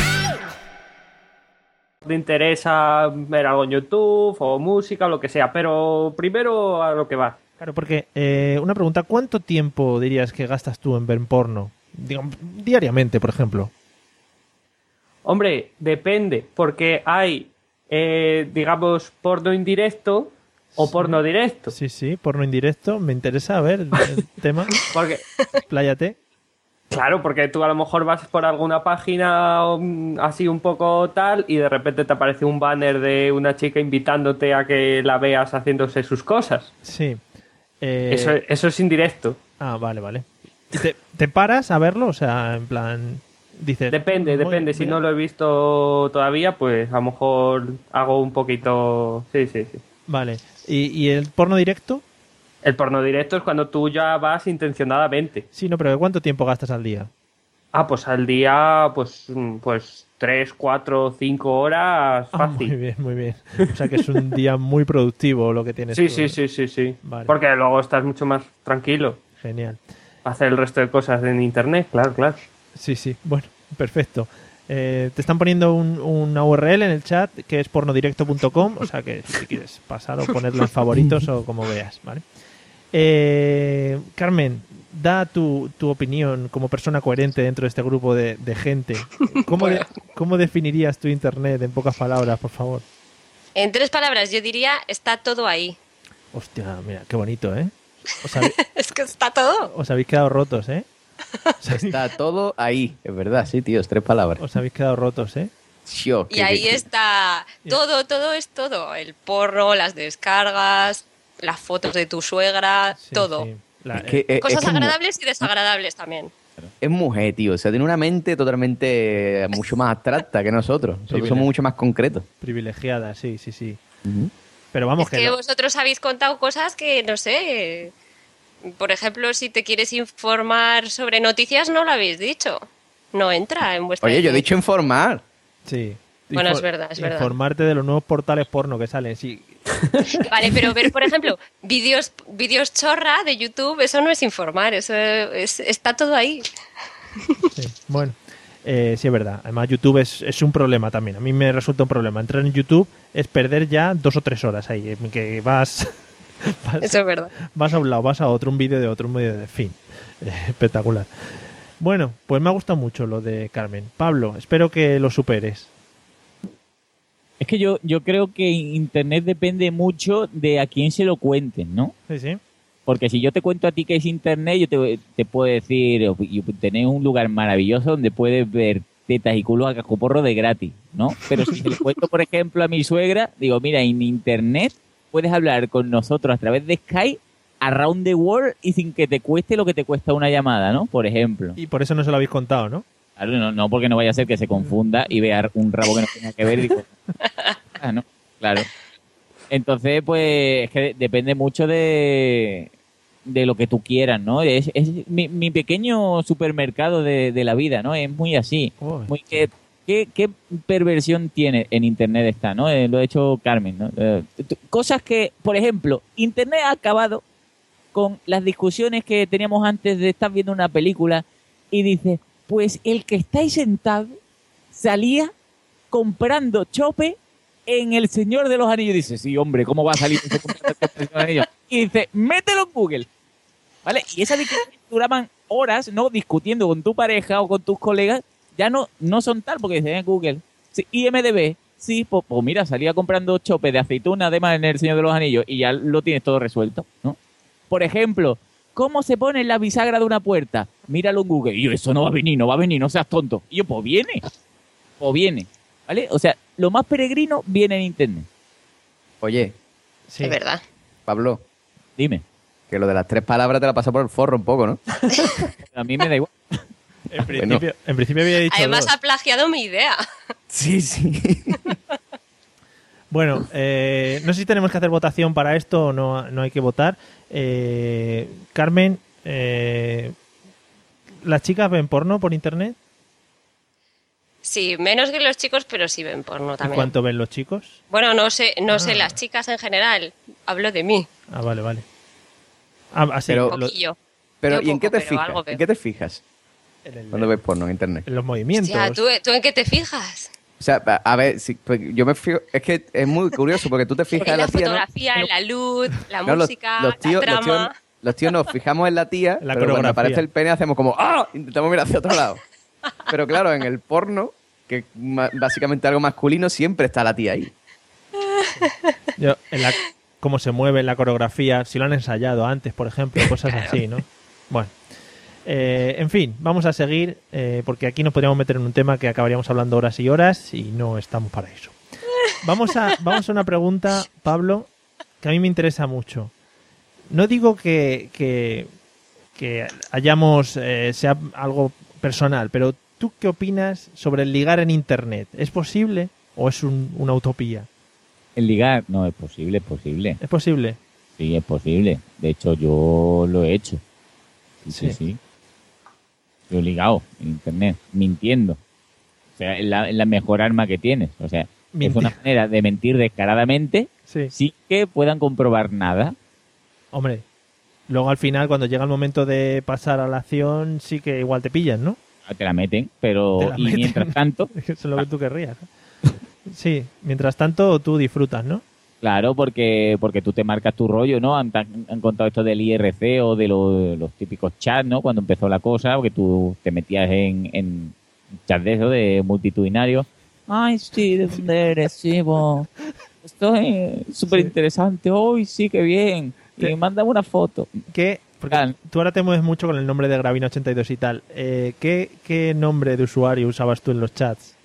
Te interesa ver algo en YouTube o música o lo que sea. Pero primero a lo que va. Claro, porque eh, una pregunta, ¿cuánto tiempo dirías que gastas tú en ver porno? Digo, diariamente, por ejemplo. Hombre, depende, porque hay, eh, digamos, porno indirecto o porno directo. Sí, sí, porno indirecto. Me interesa a ver el, el tema. Porque, Pláyate. Claro, porque tú a lo mejor vas por alguna página um, así un poco tal y de repente te aparece un banner de una chica invitándote a que la veas haciéndose sus cosas. Sí. Eh, Eso, eso es indirecto. Ah, vale, vale. ¿Y te, te paras a verlo? O sea, en plan... Dices... Depende, depende. Si no lo he visto todavía, pues a lo mejor hago un poquito... Sí, sí, sí. Vale. ¿Y, y el porno directo? El porno directo es cuando tú ya vas intencionadamente. Sí, no, pero ¿cuánto tiempo gastas al día? Ah, pues al día, pues, mm, pues tres, cuatro, cinco horas Ah, muy fácil. bien, muy bien. O sea que es un día muy productivo lo que tienes sí, tú. sí, sí, sí, sí. Vale. Porque luego estás mucho más tranquilo. Genial. Hacer el resto de cosas en internet, claro, claro. Sí, sí. Bueno, perfecto. Eh, te están poniendo un- una URL en el chat que es pornodirecto.com, o sea que si quieres pasar o ponerlo en favoritos o como veas, ¿vale? Eh, Carmen, da tu, tu opinión como persona coherente dentro de este grupo de, de gente. ¿Cómo, de- ¿Cómo definirías tu internet en pocas palabras, por favor? En tres palabras, yo diría, está todo ahí. Hostia, mira, qué bonito, ¿eh? Es que está todo. os habéis quedado rotos, ¿eh? Habéis, Está todo ahí. Es verdad, sí, tío, es tres palabras. os habéis quedado rotos, ¿eh? Tío, Y ahí está todo, todo es todo. El porro, las descargas, las fotos de tu suegra, Sí, todo. sí. La- es que- es- es Cosas es agradables y desagradables también. Es mujer, tío. O sea, tiene una mente totalmente mucho más abstracta que nosotros. Somos mucho más concretos. privilegiada, sí, sí, sí. Pero vamos, es que vosotros habéis contado cosas que, no sé, Por ejemplo, si te quieres informar sobre noticias, no lo habéis dicho. No entra en vuestra... Oye, yo he dicho informar. Sí. Bueno, es verdad, es verdad. Informarte de los nuevos portales porno que salen, sí. Vale, pero ver, por ejemplo, vídeos vídeos chorra de YouTube, eso no es informar, eso es- está todo ahí. sí. Bueno, eh, sí es verdad. Además, YouTube es, es un problema también. A mí me resulta un problema. Entrar en YouTube es perder ya dos o tres horas ahí, que vas... vas- Eso es verdad. vas a un lado, vas a otro, un vídeo de otro, un vídeo de fin. Eh, espectacular. Bueno, pues me ha gustado mucho lo de Carmen. Pablo, espero que lo superes. Es que yo, yo creo que Internet depende mucho de a quién se lo cuenten, ¿no? Sí, sí. Porque si yo te cuento a ti que es Internet, yo te, te puedo decir, tenés un lugar maravilloso donde puedes ver tetas y culos a cascoporro de gratis, ¿no? Pero si le cuento, por ejemplo, a mi suegra, digo, mira, en Internet puedes hablar con nosotros a través de Skype around the world y sin que te cueste lo que te cuesta una llamada, ¿no? Por ejemplo. Y por eso no se lo habéis contado, ¿no? Claro, no, no porque no vaya a ser que se confunda y vea un rabo que no tenga que ver y digo, ah, no, claro. Entonces, pues, es que de- depende mucho de, de lo que tú quieras, ¿no? Es, es mi, mi pequeño supermercado de, de la vida, ¿no? Es muy así. Oh, Muy que, ¿qué, qué perversión tiene en Internet está, ¿no? Eh, lo ha hecho Carmen, ¿no? Eh, cosas que, por ejemplo, Internet ha acabado con las discusiones que teníamos antes de estar viendo una película y dice, pues el que está ahí sentado salía comprando chope en El Señor de los Anillos. Dice, sí, hombre, ¿cómo va a salir en El Señor de los? Y dice, mételo en Google. ¿Vale? Y esas discusiones duraban horas, ¿no? Discutiendo con tu pareja o con tus colegas. Ya no, no son tal, porque dicen en Google. Sí, IMDB, sí, pues, pues mira, salía comprando chope de aceituna, además en El Señor de los Anillos, y ya lo tienes todo resuelto, ¿no? Por ejemplo, ¿cómo se pone la bisagra de una puerta? Míralo en Google. Y yo, eso no va a venir, no va a venir, no seas tonto. Y yo, pues viene. Pues viene. ¿Vale? O sea, lo más peregrino viene en Internet. Oye, Sí. Es verdad. Pablo, Dime. que lo de las tres palabras te la pasa por el forro un poco, ¿no? A mí me da igual. En principio, en principio había dicho Además dos. ha plagiado mi idea. Sí, sí. Bueno, eh, no sé si tenemos que hacer votación para esto o no, no hay que votar. Eh, Carmen, eh, ¿las chicas ven porno por internet? Sí, menos que los chicos, pero sí ven porno ¿Y también. cuánto ven los chicos? Bueno, no sé, no Ah. sé las chicas en general. Hablo de mí. Ah, vale, vale. Ah, así, Pero- lo- Poquillo. Pero, Yo ¿y en qué te fijas? ¿En qué te fijas en, el- cuando ves porno en internet? en los movimientos. Hostia, ¿tú, ¿tú en qué te fijas? O sea, a a ver, si- pues yo me fijo, es que es muy curioso porque tú te fijas En en la la tía, ¿no? fotografía, en la luz, la No, los- música, los, tíos, la los, trama. tíos, los tíos nos fijamos en la tía, La pero cuando aparece el pene hacemos como ¡Ah! Intentamos mirar hacia otro lado. Pero claro, en el porno, que es ma- básicamente algo masculino, siempre está la tía ahí. Yo, en la- cómo se mueve la coreografía, si lo han ensayado antes, por ejemplo, cosas así, ¿no? Bueno. Eh, en fin, vamos a seguir eh, porque aquí nos podríamos meter en un tema que acabaríamos hablando horas y horas y no estamos para eso. Vamos a, vamos a una pregunta, Pablo, que a mí me interesa mucho. No digo que, que, que hayamos, eh, sea algo personal, pero ¿tú qué opinas sobre el ligar en Internet? ¿Es posible o es un- una utopía? El ligar, no, es posible, es posible. ¿Es posible? Sí, es posible. De hecho, yo lo he hecho. Sí, sí, Sí. sí. Ligado en internet, mintiendo. O sea, es la, es la mejor arma que tienes. O sea, es una manera de mentir descaradamente Sí. sin que puedan comprobar nada. Hombre, luego al final, cuando llega el momento de pasar a la acción, sí que igual te pillan, ¿no? Te la meten, pero la y meten. mientras tanto, Eso es lo que tú querrías. Sí, mientras tanto tú disfrutas, ¿no? Claro, porque porque tú te marcas tu rollo, ¿no? Han, han contado esto del IRC o de lo- los típicos chats, ¿no? Cuando empezó la cosa, porque tú te metías en, en chats de eso, de multitudinario. Ay, sí, ¿de dónde eres? Sí, vos. Estoy súper interesante. Hoy sí, que bien. Y mándame una foto. ¿Qué? Porque Claro. tú ahora te mueves mucho con el nombre de Gravina82 y tal. Eh, ¿qué, ¿Qué nombre de usuario usabas tú en los chats?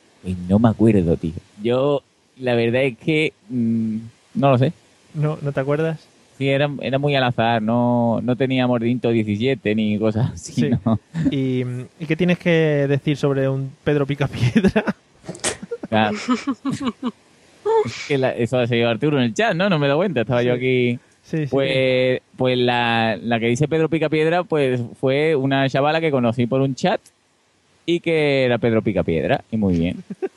No me acuerdo, tío. Yo, la verdad es que mm, no lo sé. ¿No, ¿no te acuerdas? Sí, era, era muy al azar. No, no tenía mordinto 17 ni cosas así, Sí. ¿no? ¿Y, ¿Y qué tienes que decir sobre un Pedro Picapiedra? Claro. Es que la- eso ha seguido Arturo en el chat, ¿no? No me dado cuenta. Estaba yo aquí. Sí, sí. Pues pues la, la que dice Pedro Picapiedra, pues fue una chavala que conocí por un chat y que era Pedro Picapiedra, y muy bien.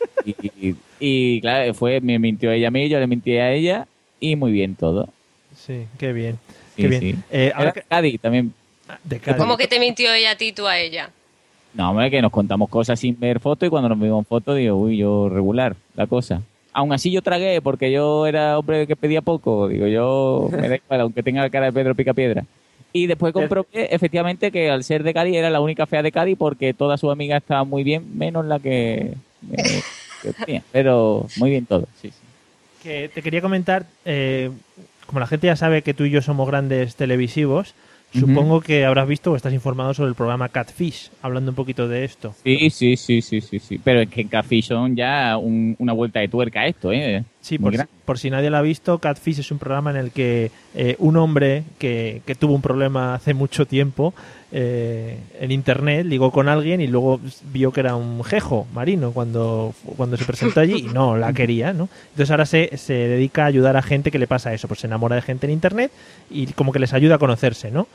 Y, claro, fue, me mintió ella a mí, yo le mintí a ella, y muy bien todo. Sí, qué bien. Sí, qué bien. sí. Eh, ahora Era que- Cádiz también. de Cádiz. ¿Cómo que te mintió ella a ti, tú a ella? No, hombre, que nos contamos cosas sin ver fotos y cuando nos vimos fotos digo, uy, yo regular la cosa. Aún así yo tragué porque yo era hombre que pedía poco. Digo, yo me da igual, aunque tenga la cara de Pedro Picapiedra. Y después comprobé efectivamente que al ser de Cádiz era la única fea de Cádiz porque todas sus amigas estaban muy bien, menos la que, eh, que tenía. Pero muy bien todo, sí, sí. Que te quería comentar, eh, como la gente ya sabe que tú y yo somos grandes televisivos, Ujú. supongo que habrás visto o estás informado sobre el programa Catfish, hablando un poquito de esto. Sí, sí, sí, sí, sí, sí. Pero es que en Café son ya un- una vuelta de tuerca esto, ¿eh? Sí, por si, por si nadie lo ha visto, Catfish es un programa en el que eh, un hombre que, que tuvo un problema hace mucho tiempo eh, en internet ligó con alguien y luego vio que era un jejo marino cuando, cuando se presentó allí y no la quería, ¿no? Entonces ahora se, se dedica a ayudar a gente que le pasa eso, pues se enamora de gente en internet y como que les ayuda a conocerse, ¿no?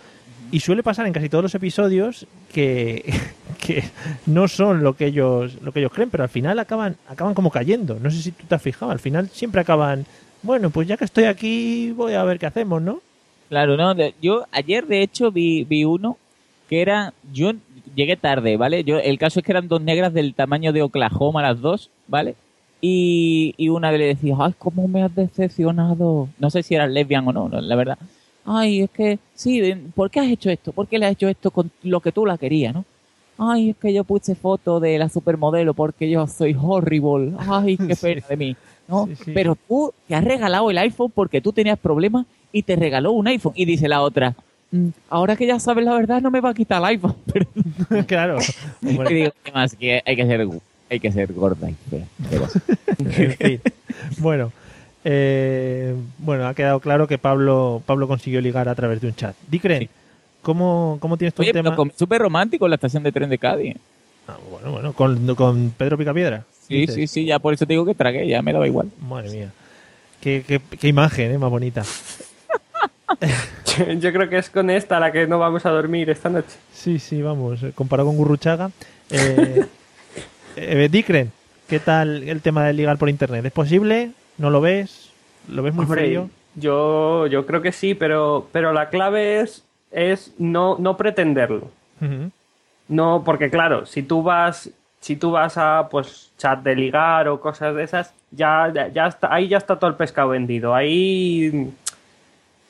Y suele pasar en casi todos los episodios que, que no son lo que ellos lo que ellos creen, pero al final acaban acaban como cayendo. No sé si tú te has fijado, al final siempre acaban, bueno, pues ya que estoy aquí voy a ver qué hacemos, ¿no? Claro, no, de- yo ayer de hecho vi, vi uno que era, yo llegué tarde, ¿vale? Yo El caso es que eran dos negras del tamaño de Oklahoma las dos, ¿vale? Y, y una le decía, ay, cómo me has decepcionado. No sé si eran lesbian o no, no, la verdad. Ay, es que, sí, ¿por qué has hecho esto? ¿Por qué le has hecho esto con lo que tú la querías, no? Ay, es que yo puse foto de la supermodelo porque yo soy horrible. Ay, qué Sí. pena de mí. ¿no? Sí, sí. Pero tú te has regalado el iPhone porque tú tenías problemas y te regaló un iPhone. Y dice la otra, "Mm, ahora que ya sabes la verdad, no me va a quitar el iPhone. Pero, claro. Bueno, y digo, ¿qué más? Que hay que ser, hay que ser gorda y fea. Pero- en fin. Bueno, eh, bueno, ha quedado claro que Pablo Pablo consiguió ligar a través de un chat. Dicren, Sí. ¿cómo, ¿cómo tienes tu Oye, tema? súper romántico en la estación de tren de Cádiz. Ah, bueno, bueno, con, con Pedro Picapiedra. Sí, dices. sí, sí, ya por eso te digo que tragué, ya me daba igual. Madre mía. Qué, qué- qué imagen, ¿eh? Más bonita. Yo creo que es con esta la que no vamos a dormir esta noche. Sí, sí, vamos. eh, Comparado con Gurruchaga. Eh, eh, ¿qué tal el tema de ligar por internet? ¿Es posible? ¿No lo ves? ¿Lo ves muy Hombre, frío? Yo, yo creo que sí, pero, pero la clave es, es no, no pretenderlo. No, porque claro, si tú vas, si tú vas a pues chat de ligar o cosas de esas, ya, ya, ya está, ahí ya está todo el pescado vendido. Ahí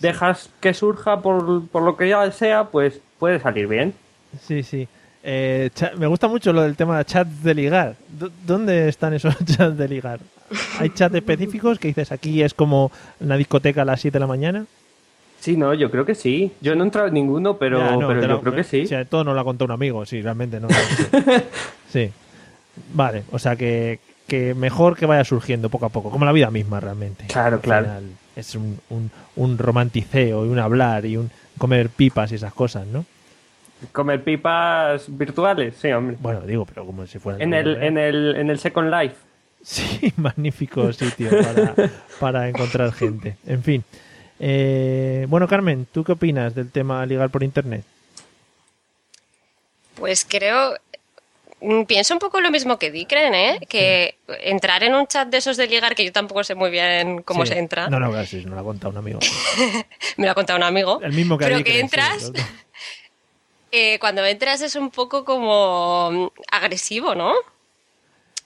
dejas que surja por, por lo que ya sea, pues puede salir bien. Sí, sí. Eh, me gusta mucho lo del tema de chats de ligar. ¿Dónde están esos chats de ligar? ¿Hay chats específicos que dices aquí es como una discoteca a las 7 de la mañana? Sí, no, yo creo que sí. Yo no he entrado en ninguno, pero, Ya, no, pero yo lo- creo que sí. o sea, todo nos lo ha contado un amigo, sí, realmente no. sí. Vale, o sea que, que mejor que vaya surgiendo poco a poco, como la vida misma realmente. Claro, claro. final Es un, un, un romanticeo y un hablar y un comer pipas y esas cosas, ¿no? Comer pipas virtuales, sí, hombre. Bueno, digo, pero como si fuera En el, en el, en el Second Life. Sí, magnífico sitio para, para encontrar gente. En fin. Eh, bueno, Carmen, ¿tú qué opinas del tema ligar por internet? Pues creo, pienso un poco lo mismo que Dicren, ¿eh? Que entrar en un chat de esos de ligar, que yo tampoco sé muy bien cómo Sí. se entra. No, no, sí, me lo ha contado un amigo. Me lo ha contado un amigo. El mismo que Pero Dicren, que entras, eh, cuando entras es un poco como mm, agresivo, ¿no?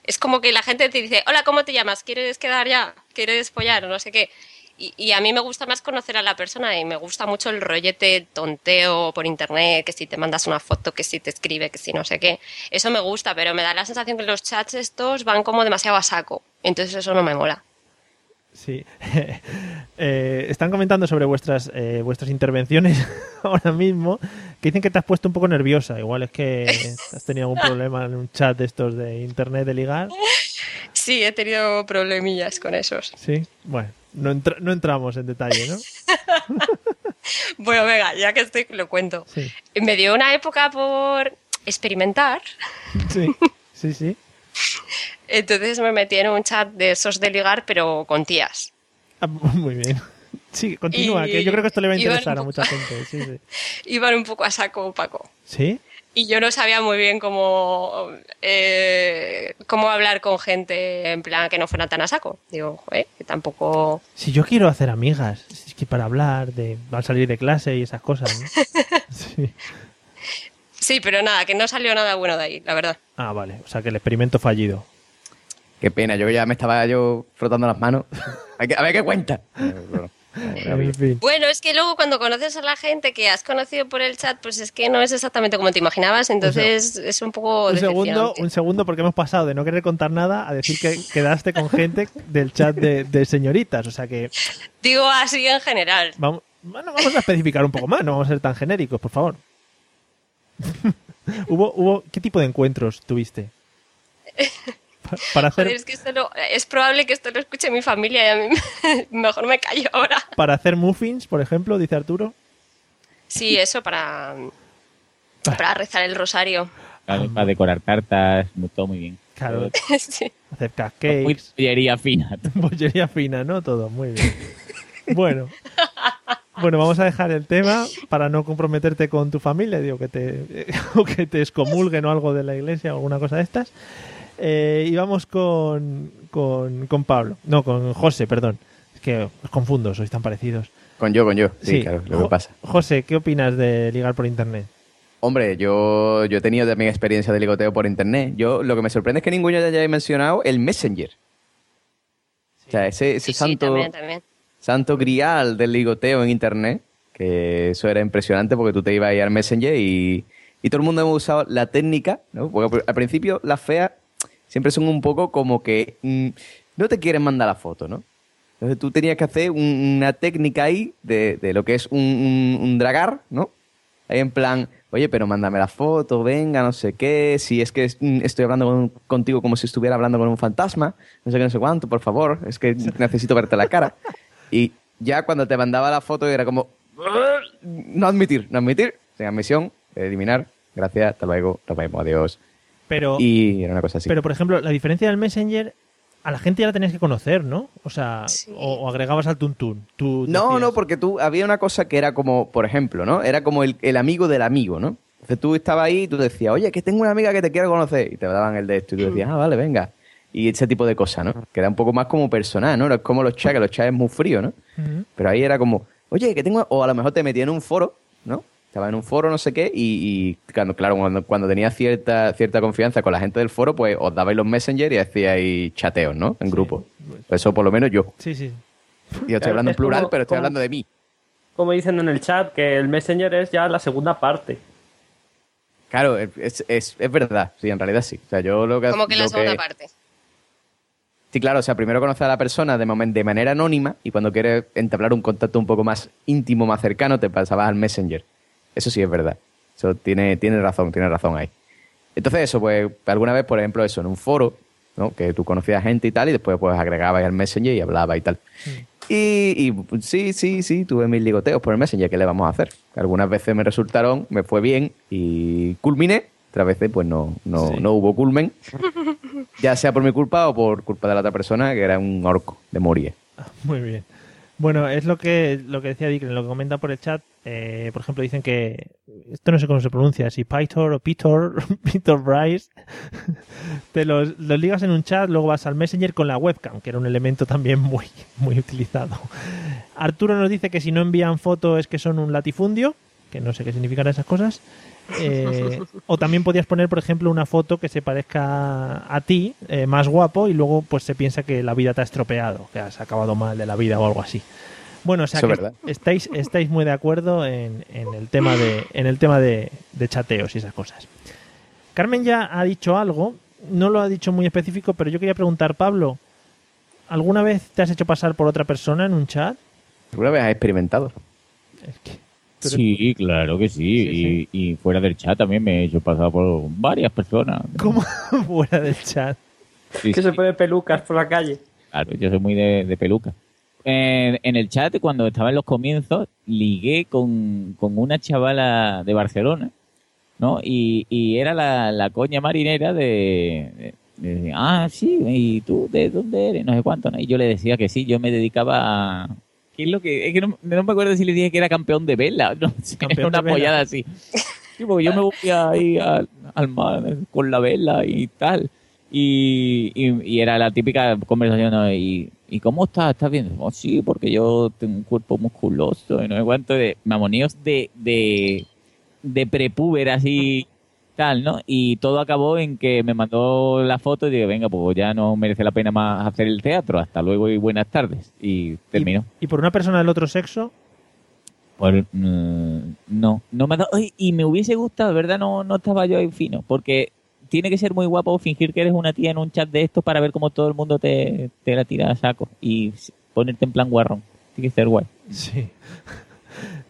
Es como que la gente te dice, hola, ¿cómo te llamas? ¿Quieres quedar ya? ¿Quieres follar? O no sé qué. Y, y a mí me gusta más conocer a la persona y me gusta mucho el rollete tonteo por internet, que si te mandas una foto, que si te escribe, que si no sé qué. Eso me gusta, pero me da la sensación que los chats estos van como demasiado a saco. Entonces eso no me mola. Sí. Eh, están comentando sobre vuestras, eh, vuestras intervenciones ahora mismo, que dicen que te has puesto un poco nerviosa. Igual es que has tenido algún problema en un chat de estos de internet de ligar. Sí, he tenido problemillas con esos. Sí. Bueno, no, entra- no entramos en detalle, ¿no? Bueno, venga, ya que estoy, lo cuento. Sí. Me dio una época por experimentar, Sí, sí, sí. entonces me metí en un chat de esos de ligar, pero con tías. Ah, muy bien. Sí, continúa, Y- que yo creo que esto le va a interesar a mucha gente. Sí, sí. Iban un poco a saco, Paco. ¿Sí? Y yo no sabía muy bien cómo, eh, cómo hablar con gente en plan que no fuera tan a saco. Digo, joder, que tampoco... Si yo quiero hacer amigas, es que para hablar de al salir de clase y esas cosas, ¿no? Sí. Sí, pero nada, que no salió nada bueno de ahí, la verdad. Ah, vale. O sea que el experimento fallido. Qué pena, yo ya me estaba yo frotando las manos. A ver qué cuenta. En fin. Bueno, es que luego cuando conoces a la gente que has conocido por el chat, pues es que no es exactamente como te imaginabas, entonces es un poco Un segundo, un segundo, porque hemos pasado de no querer contar nada a decir que quedaste con gente del chat de, de señoritas. O sea que Digo así en general. vamos, bueno, vamos a especificar un poco más, no vamos a ser tan genéricos, por favor. hubo, hubo, ¿Qué tipo de encuentros tuviste? Pa- Para hacer, Joder, es que esto lo- es probable que esto lo escuche mi familia y a mí mejor me callo ahora. para hacer muffins, por ejemplo, dice Arturo. Sí, eso para, para rezar el rosario. Claro, Para decorar cartas, todo muy bien. Claro, Sí. hacer Muy cupcakes, pollería fina. bollería fina, ¿no? Todo, muy bien. Bueno. Bueno, vamos a dejar el tema para no comprometerte con tu familia, digo, que te, o que te excomulguen o algo de la iglesia o alguna cosa de estas. Eh, y vamos con, con, con Pablo, no, con José, perdón. Es que os confundo, sois tan parecidos. Con yo, con yo. Sí, claro, lo que pasa. José, ¿qué opinas de ligar por internet? Hombre, yo, yo he tenido también experiencia de ligoteo por internet. Yo lo que me sorprende es que ninguno ya haya mencionado el Messenger. O sea, ese, ese Sí, sí, santo, también, también. santo grial del ligoteo en internet, que eso era impresionante porque tú te ibas a ir al Messenger y, y todo el mundo hemos usado la técnica, ¿no? Porque al principio las feas siempre son un poco como que mm, no te quieren mandar la foto, ¿no? Entonces tú tenías que hacer un- una técnica ahí de, de lo que es un, un- un dragar, ¿no? Ahí en plan, oye, pero mándame la foto, venga, no sé qué, si es que mm, estoy hablando con- contigo como si estuviera hablando con un fantasma, no sé qué, no sé cuánto, por favor, es que necesito verte la cara. Y ya cuando te mandaba la foto era como, no admitir, no admitir, sin admisión, eliminar, gracias, hasta luego, nos vemos, adiós. Pero, Y era una cosa así. pero por ejemplo, la diferencia del Messenger, a la gente ya la tenías que conocer, ¿no? O sea, Sí. o, o agregabas al tuntún. Tú No, decías- no, porque tú había una cosa que era como, por ejemplo, ¿no? Era como el, el amigo del amigo, ¿no? Entonces tú estabas ahí y tú decías, oye, que tengo una amiga que te quiero conocer. Y te daban el de esto y tú decías, ah, vale, venga. Y ese tipo de cosas, ¿no? Que era un poco más como personal, ¿no? No es como los chats, que los chats es muy frío, ¿no? Pero ahí era como, oye, que tengo... O a lo mejor te metías en un foro, ¿no? Estaba en un foro, no sé qué, y, y cuando, claro, cuando, cuando tenías cierta, cierta confianza con la gente del foro, pues os dabais los messenger y hacíais chateos, ¿no? En grupo. Eso por lo menos yo. Sí, sí. Y yo estoy hablando en como- plural, pero estoy como- hablando de mí. Como dicen en el chat, que el Messenger es ya la segunda parte. Claro, es, es, es verdad, sí, en realidad sí. O sea, yo lo que... Como que la lo segunda que- parte. Sí, claro, o sea, primero conocer a la persona de, de manera anónima y cuando quieres entablar un contacto un poco más íntimo, más cercano, te pasabas al Messenger. Eso sí es verdad. Eso tiene, tiene razón, tiene razón ahí. Entonces eso, pues alguna vez, por ejemplo, eso, en un foro, ¿no? Que tú conocías gente y tal, y después pues agregabas al Messenger y hablabas y tal. Y, y, pues, sí, sí, sí, tuve mis ligoteos por el Messenger, ¿qué le vamos a hacer? Algunas veces me resultaron, me fue bien y culminé, otras veces pues no, no, no hubo culmen, ya sea por mi culpa o por culpa de la otra persona, que era un orco de morir. Muy bien. Bueno, es lo que lo que decía Dick, lo que comenta por el chat. eh, por ejemplo, dicen que esto no sé cómo se pronuncia, si Pythor o Pitor, Pitor Bryce, te los, los ligas en un chat, luego vas al Messenger con la webcam, que era un elemento también muy, muy utilizado. Arturo nos dice que si no envían foto es que son un latifundio, que no sé qué significan esas cosas. Eh, o también podías poner, por ejemplo, una foto que se parezca a ti, eh, más guapo, y luego pues se piensa que la vida te ha estropeado, que has acabado mal de la vida o algo así. Bueno, o sea Eso que es verdad. estáis, estáis muy de acuerdo en, en el tema de, en el tema de, de chateos y esas cosas. Carmen ya ha dicho algo, no lo ha dicho muy específico, pero yo quería preguntar, Pablo, ¿alguna vez te has hecho pasar por otra persona en un chat? ¿Alguna vez has experimentado? Pero- Sí, claro que sí. Y, y fuera del chat también me he hecho pasar por varias personas. ¿Cómo fuera del chat? Sí, Que sí. se pone pelucas por la calle. Claro, yo soy muy de, de peluca. En, en el chat, cuando estaba en los comienzos, ligué con, con una chavala de Barcelona, ¿no? Y, y era la, la coña marinera de, de- de, Ah, sí, ¿y tú de dónde eres? No sé cuánto, ¿no? Y yo le decía que sí, yo me dedicaba a... ¿Qué es lo que...? Es que no, no me acuerdo si le dije que era campeón de vela, no sé, Campeón una de pollada así. Sí, porque yo me voy ahí al, al mar con la vela y tal. Y, y, y era la típica conversación, ¿no? ¿Y, ¿y cómo estás? ¿Estás bien? Oh, sí, porque yo tengo un cuerpo musculoso y no sé cuánto de mamoníos de, de, de prepúber así tal, ¿no? Y todo acabó en que me mandó la foto y dije, venga, pues ya no merece la pena más hacer el teatro, hasta luego y buenas tardes. Y terminó. ¿Y por una persona del otro sexo? Pues, mm, no, no me ha dado. Ay, y me hubiese gustado, ¿verdad? No, no estaba yo ahí fino. Porque tiene que ser muy guapo fingir que eres una tía en un chat de estos para ver cómo todo el mundo te, te la tira a saco y ponerte en plan guarrón. Tiene que ser guay. Sí.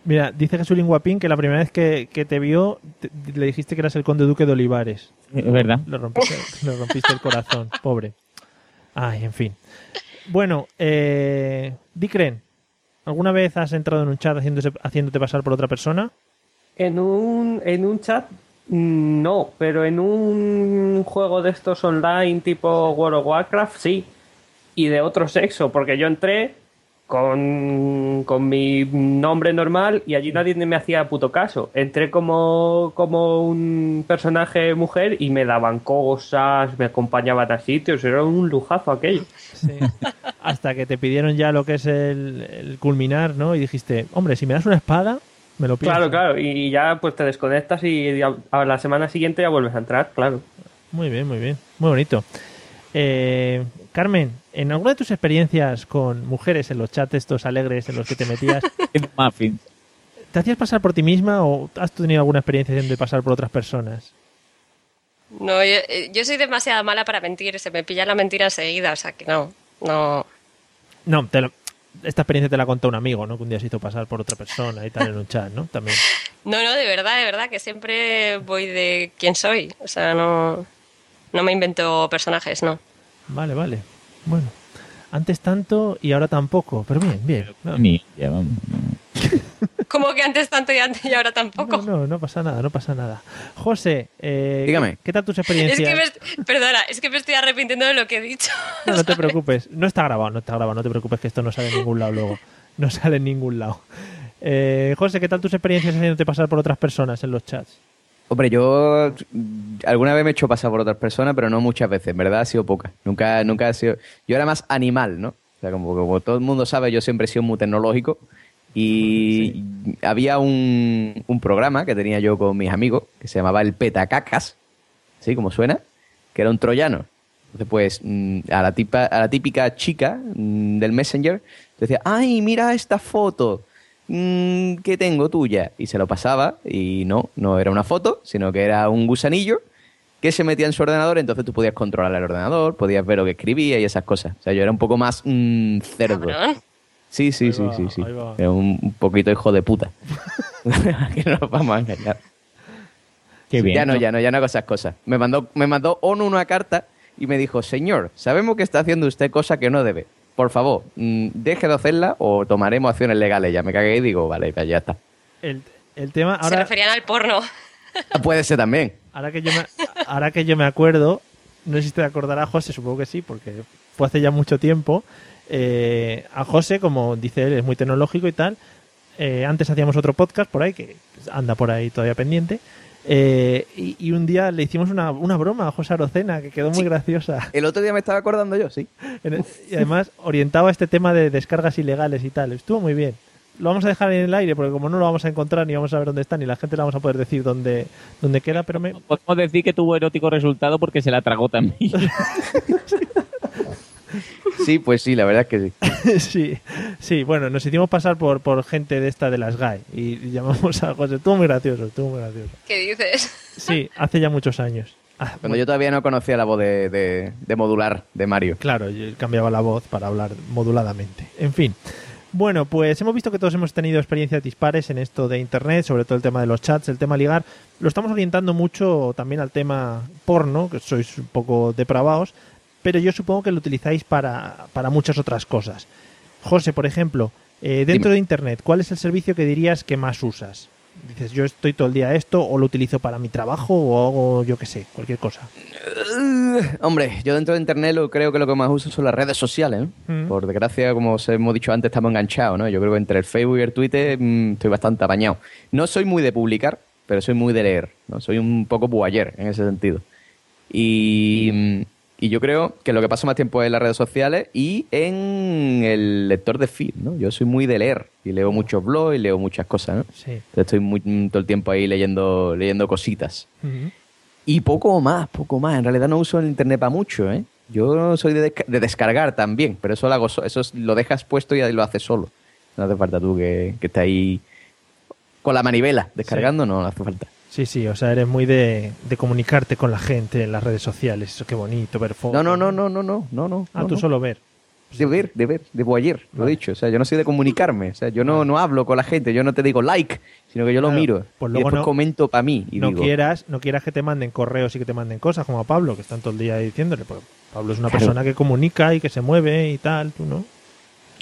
Mira, dice Jesús Guapín que la primera vez que, que te vio te- le dijiste que eras el conde duque de Olivares. Es verdad. Le rompiste, le rompiste el corazón, pobre. Ay, en fin. Bueno, eh, Dicren, ¿alguna vez has entrado en un chat haciéndose, haciéndote pasar por otra persona? En un, en un chat, mm, no, pero en un juego de estos online tipo World of Warcraft, sí. Y de otro sexo, porque yo entré con, con mi nombre normal y allí nadie me hacía puto caso. Entré como, como un personaje mujer y me daban cosas, me acompañaban a sitios, era un lujazo aquello. Sí. Hasta que te pidieron ya lo que es el, el culminar, ¿no? Y dijiste, hombre, si me das una espada, me lo pido. Claro, claro, y ya pues te desconectas y a, a la semana siguiente ya vuelves a entrar, claro. Muy bien, muy bien. Muy bonito. Eh, Carmen, en alguna de tus experiencias con mujeres en los chats estos alegres en los que te metías, Muffin. ¿te hacías pasar por ti misma o has tenido alguna experiencia de pasar por otras personas? No, yo, eh, yo soy demasiado mala para mentir, se me pilla la mentira enseguida, o sea que no, no. No, te lo- esta experiencia te la contó un amigo, ¿no? Que un día se hizo pasar por otra persona y tal en un chat, ¿no? También. No, no, de verdad, de verdad, que siempre voy de quién soy, o sea, no, no me invento personajes, no. Vale, vale. Bueno, antes tanto y ahora tampoco, pero bien, bien. No, Ni, ya, vamos. Como que antes tanto y antes y ahora tampoco. no, no, no pasa nada, no pasa nada. José, eh, Dígame. ¿qué tal tus Es experiencias? que me, perdona, es que me estoy arrepintiendo de lo que he dicho. No, no te preocupes. No está grabado, no está grabado. No te preocupes que esto no sale en ningún lado luego. No sale en ningún lado. Eh, José, ¿qué tal tus experiencias haciéndote pasar por otras personas en los chats? Hombre, yo mm, alguna vez me he hecho pasar por otras personas, pero no muchas veces, en verdad ha sido poca. Nunca, nunca ha sido. Yo era más animal, ¿no? O sea, como, como todo el mundo sabe, yo siempre he sido muy tecnológico. Y había un, un programa que tenía yo con mis amigos que se llamaba el Petacacas, ¿sí? Como suena, que era un troyano. Entonces, pues, mm, a la, tipa, a la típica chica mm, del Messenger decía, ¡ay, mira esta foto! Mm, que tengo tuya. Y se lo pasaba y no, no era una foto, sino que era un gusanillo que se metía en su ordenador, entonces tú podías controlar el ordenador, podías ver lo que escribía y esas cosas. O sea, yo era un poco más mm, cerdo. Sí, sí, sí, va, sí, sí. Era un, un poquito hijo de puta. que no nos vamos a engañar. Qué bien. Ya no, ya no, ya no hago esas cosas. Me mandó, me mandó ONU una carta y me dijo, señor, sabemos que está haciendo usted cosa que no debe. Por favor, mm, deje de hacerla o tomaremos acciones legales. Ya me cagué y digo, vale, pues ya está. El, el tema, Se ahora, referían al porno. Ah, Puede ser también. ahora, que yo me, ahora que yo me acuerdo, no sé si te acordarás, José, supongo que sí, porque fue hace ya mucho tiempo. Eh, a José, como dice él, es muy tecnológico y tal. Eh, antes hacíamos otro podcast por ahí, que anda por ahí todavía pendiente. Eh, y, y un día le hicimos una, una broma a José Arocena que quedó muy graciosa. El otro día me estaba acordando yo, sí. Y además orientaba este tema de descargas ilegales y tal. Estuvo muy bien. Lo vamos a dejar en el aire porque como no lo vamos a encontrar ni vamos a ver dónde está ni la gente le vamos a poder decir dónde, dónde queda, pero me, Podemos decir que tuvo erótico resultado porque se la tragó también. Sí, pues sí, la verdad es que sí. sí, sí, bueno, nos hicimos pasar por, por gente de esta de las GAE y llamamos a José. Estuvo muy gracioso, estuvo muy gracioso. ¿Qué dices? Sí, hace ya muchos años. Ah, Cuando yo todavía no conocía la voz de, de- de modular de Mario. Claro, yo cambiaba la voz para hablar moduladamente. En fin. Bueno, pues hemos visto que todos hemos tenido experiencias dispares en esto de Internet, sobre todo el tema de los chats, el tema ligar. Lo estamos orientando mucho también al tema porno, que sois un poco depravados, pero yo supongo que lo utilizáis para, para muchas otras cosas. José, por ejemplo, eh, dentro Dime. de Internet, ¿cuál es el servicio que dirías que más usas? Dices, yo estoy todo el día esto, o lo utilizo para mi trabajo, o hago, yo qué sé, cualquier cosa. Uh, hombre, yo dentro de internet lo, creo que lo que más uso son las redes sociales. ¿no? Mm. Por desgracia, como os hemos dicho antes, estamos enganchados, ¿no? Yo creo que entre el Facebook y el Twitter mm, estoy bastante apañado. No soy muy de publicar, pero soy muy de leer, ¿no? Soy un poco buayer en ese sentido. Y, mm, y yo creo que lo que paso más tiempo es en las redes sociales y en el lector de feed, ¿no? Yo soy muy de leer y leo muchos blogs y leo muchas cosas, ¿no? Sí. Entonces estoy muy, mm, todo el tiempo ahí leyendo, leyendo cositas. Y poco más, poco más. En realidad no uso el internet para mucho, ¿eh? Yo soy de, desca- de descargar también, pero eso lo hago so- eso es- lo dejas puesto y ahí lo haces solo. No hace falta tú que, que estés ahí con la manivela descargando, no, no hace falta. Sí, sí, o sea, eres muy de, de comunicarte con la gente en las redes sociales. Eso qué bonito, ver fotos. No, no, no, no, no, no, no, no. Ah, no, tú no. solo ver. De ver, de ver, de voyeur, lo he dicho. O sea, yo no soy de comunicarme. O sea, yo no, no hablo con la gente, yo no te digo like, sino que yo lo miro. pues y luego después no- comento para mí. Y no digo, quieras, no quieras que te manden correos y que te manden cosas como a Pablo, que están todo el día diciéndole. Pues Pablo es una Claro. persona que comunica y que se mueve y tal, tú no.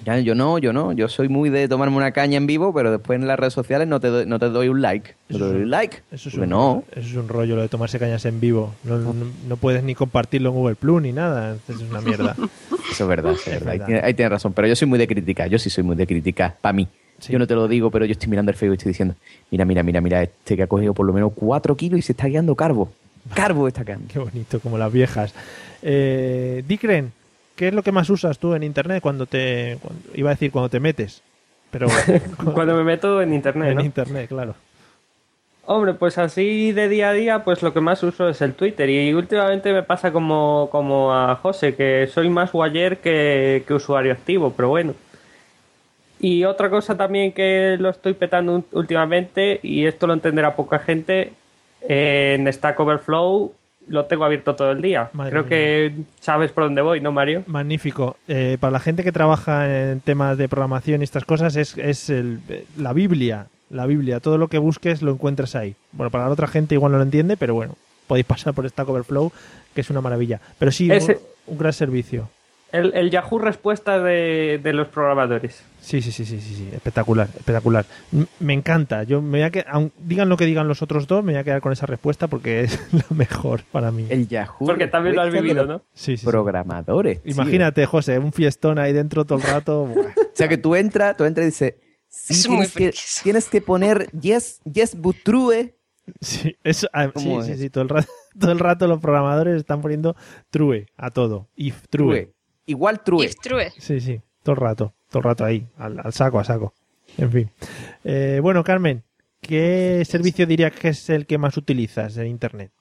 Ya, yo no, yo no. Yo soy muy de tomarme una caña en vivo, pero después en las redes sociales no te doy, no te doy un like. No te Eso es doy un- like. Eso es, un, no. eso es un rollo lo de tomarse cañas en vivo. No, no, no puedes ni compartirlo en Google Plus ni nada. Es una mierda. Eso es verdad, eso es Es verdad. Ahí tienes razón. Pero yo soy muy de criticar. Yo sí soy muy de criticar. Para mí. Sí. Yo no te lo digo, pero yo estoy mirando el Facebook y estoy diciendo: Mira, mira, mira, mira, este que ha cogido por lo menos 4 kilos y se está quedando carbo. Carbo está quedando. Qué bonito, como las viejas. Eh, Dicren, ¿qué es lo que más usas tú en Internet cuando te... cuando- iba a decir cuando te metes, pero Cuando me meto en internet, en ¿no? Internet, claro. Hombre, pues así de día a día, pues lo que más uso es el Twitter. Y últimamente me pasa como, como a José, que soy más guayer que, que usuario activo, pero bueno. Y otra cosa también que lo estoy petando últimamente, y esto lo entenderá poca gente, en Stack Overflow lo tengo abierto todo el día. Madre Creo mía. que sabes por dónde voy, ¿no, Mario? Magnífico. Eh, para la gente que trabaja en temas de programación y estas cosas, es, es el- la Biblia. La Biblia. Todo lo que busques lo encuentras ahí. Bueno, para la otra gente igual no lo entiende, pero bueno, podéis pasar por Stack Overflow, que es una maravilla. Pero sí, Ese- un, un gran servicio. El, el Yahoo respuesta de, de los programadores. Sí, sí, sí, sí, sí, sí. Espectacular, espectacular. Me encanta. Yo me voy a que- aun digan lo que digan los otros dos, me voy a quedar con esa respuesta porque es la mejor para mí. El Yahoo. Porque también lo has vivido, ¿no? Sí, sí, sí. Programadores. tío. Imagínate, José, un fiestón ahí dentro todo el rato. O sea, que tú entras, tú entras y dices: sí, Es muy tienes, que, frikis. tienes que poner yes, yes, but true. Sí, eso, ah, sí, ¿Cómo sí, sí, todo el, rato, todo el rato los programadores están poniendo true a todo. If true. True. Igual true. If true. Sí, sí, todo el rato, todo el rato ahí, al, al saco, a saco. En fin. Eh, bueno, Carmen, ¿qué servicio dirías que es el que más utilizas en Internet?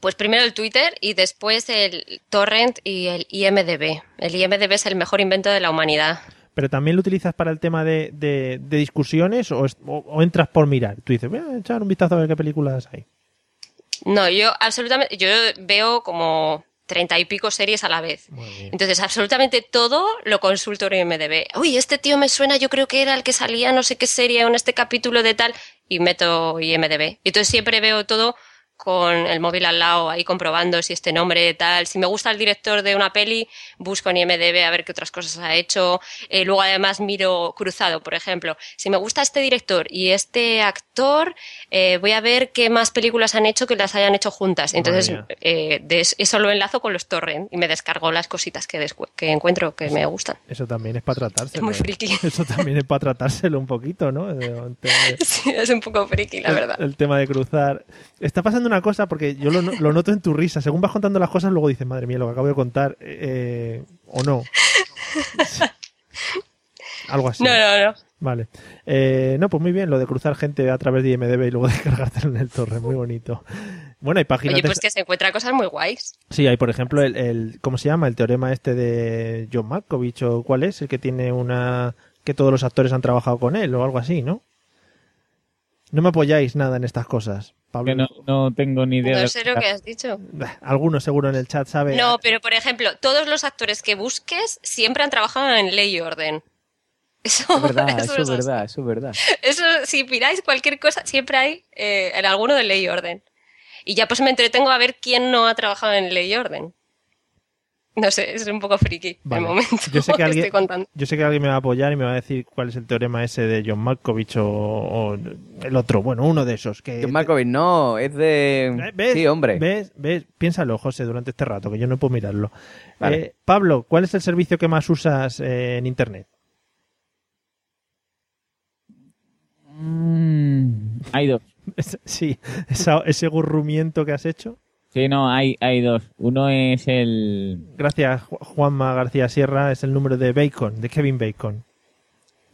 Pues primero el Twitter y después el Torrent y el IMDB. El IMDB es el mejor invento de la humanidad. ¿Pero también lo utilizas para el tema de, de- de discusiones o, es- o- o entras por mirar? Tú dices, voy a echar un vistazo a ver qué películas hay. No, yo absolutamente, yo veo como treinta y pico series a la vez. Entonces, absolutamente todo lo consulto en IMDB. Uy, este tío me suena, yo creo que era el que salía no sé qué serie en este capítulo de tal, y meto IMDB. Y entonces siempre veo todo con el móvil al lado ahí comprobando si este nombre tal. Si me gusta el director de una peli, busco en IMDB a ver qué otras cosas ha hecho. Eh, luego además miro cruzado, por ejemplo. Si me gusta este director y este actor, eh, voy a ver qué más películas han hecho que las hayan hecho juntas. Entonces, eh, de eso lo enlazo con los torrent y me descargo las cositas que, que encuentro que me gustan. Eso también es para tratárselo. Es muy friki. Eso también es para tratárselo un poquito, ¿no? Sí, es un poco friki, la el- verdad. El, tema de cruzar. Está pasando una cosa, porque yo lo, no- lo noto en tu risa. Según vas contando las cosas, luego dices, madre mía, lo que acabo de contar, eh, o no. Algo así. No, no, no. Vale. Eh, no, pues muy bien, lo de cruzar gente a través de IMDB y luego descargártelo en el torre, muy bonito. Bueno, hay páginas Oye, pues que se encuentra cosas muy guays. Sí, hay por ejemplo el, el- ¿cómo se llama? El teorema este de John Malkovich o cuál es, el que tiene una que todos los actores han trabajado con él o algo así, ¿no? No me apoyáis nada en estas cosas. Pablo, Que no, no tengo ni idea. No de- sé lo que has dicho. Bah, alguno seguro en el chat sabe. No, pero por ejemplo, todos los actores que busques siempre han trabajado en ley y orden. Eso, Es verdad, eso es así. verdad, eso es verdad. Eso, si miráis cualquier cosa, siempre hay eh, en alguno de ley y orden. Y ya pues me entretengo a ver quién no ha trabajado en ley y orden. No sé, es un poco friki Vale. el momento Yo sé que alguien, estoy contando. yo sé que alguien me va a apoyar y me va a decir cuál es el teorema ese de John Malkovich o, o el otro, bueno, uno de esos. Que John Malkovich, no, es de... Eh, ¿Ves? Sí, hombre. ¿Ves? ¿Ves? Piénsalo, José, durante este rato, que yo no puedo mirarlo. Vale. Eh, Pablo, ¿cuál es el servicio que más usas eh, en Internet? Mm, hay dos. Sí, esa- ese gurrumiento que has hecho. Sí, no, hay, hay dos. Uno es el, Gracias, Ju- Juanma García Sierra, es el número de Bacon, de Kevin Bacon.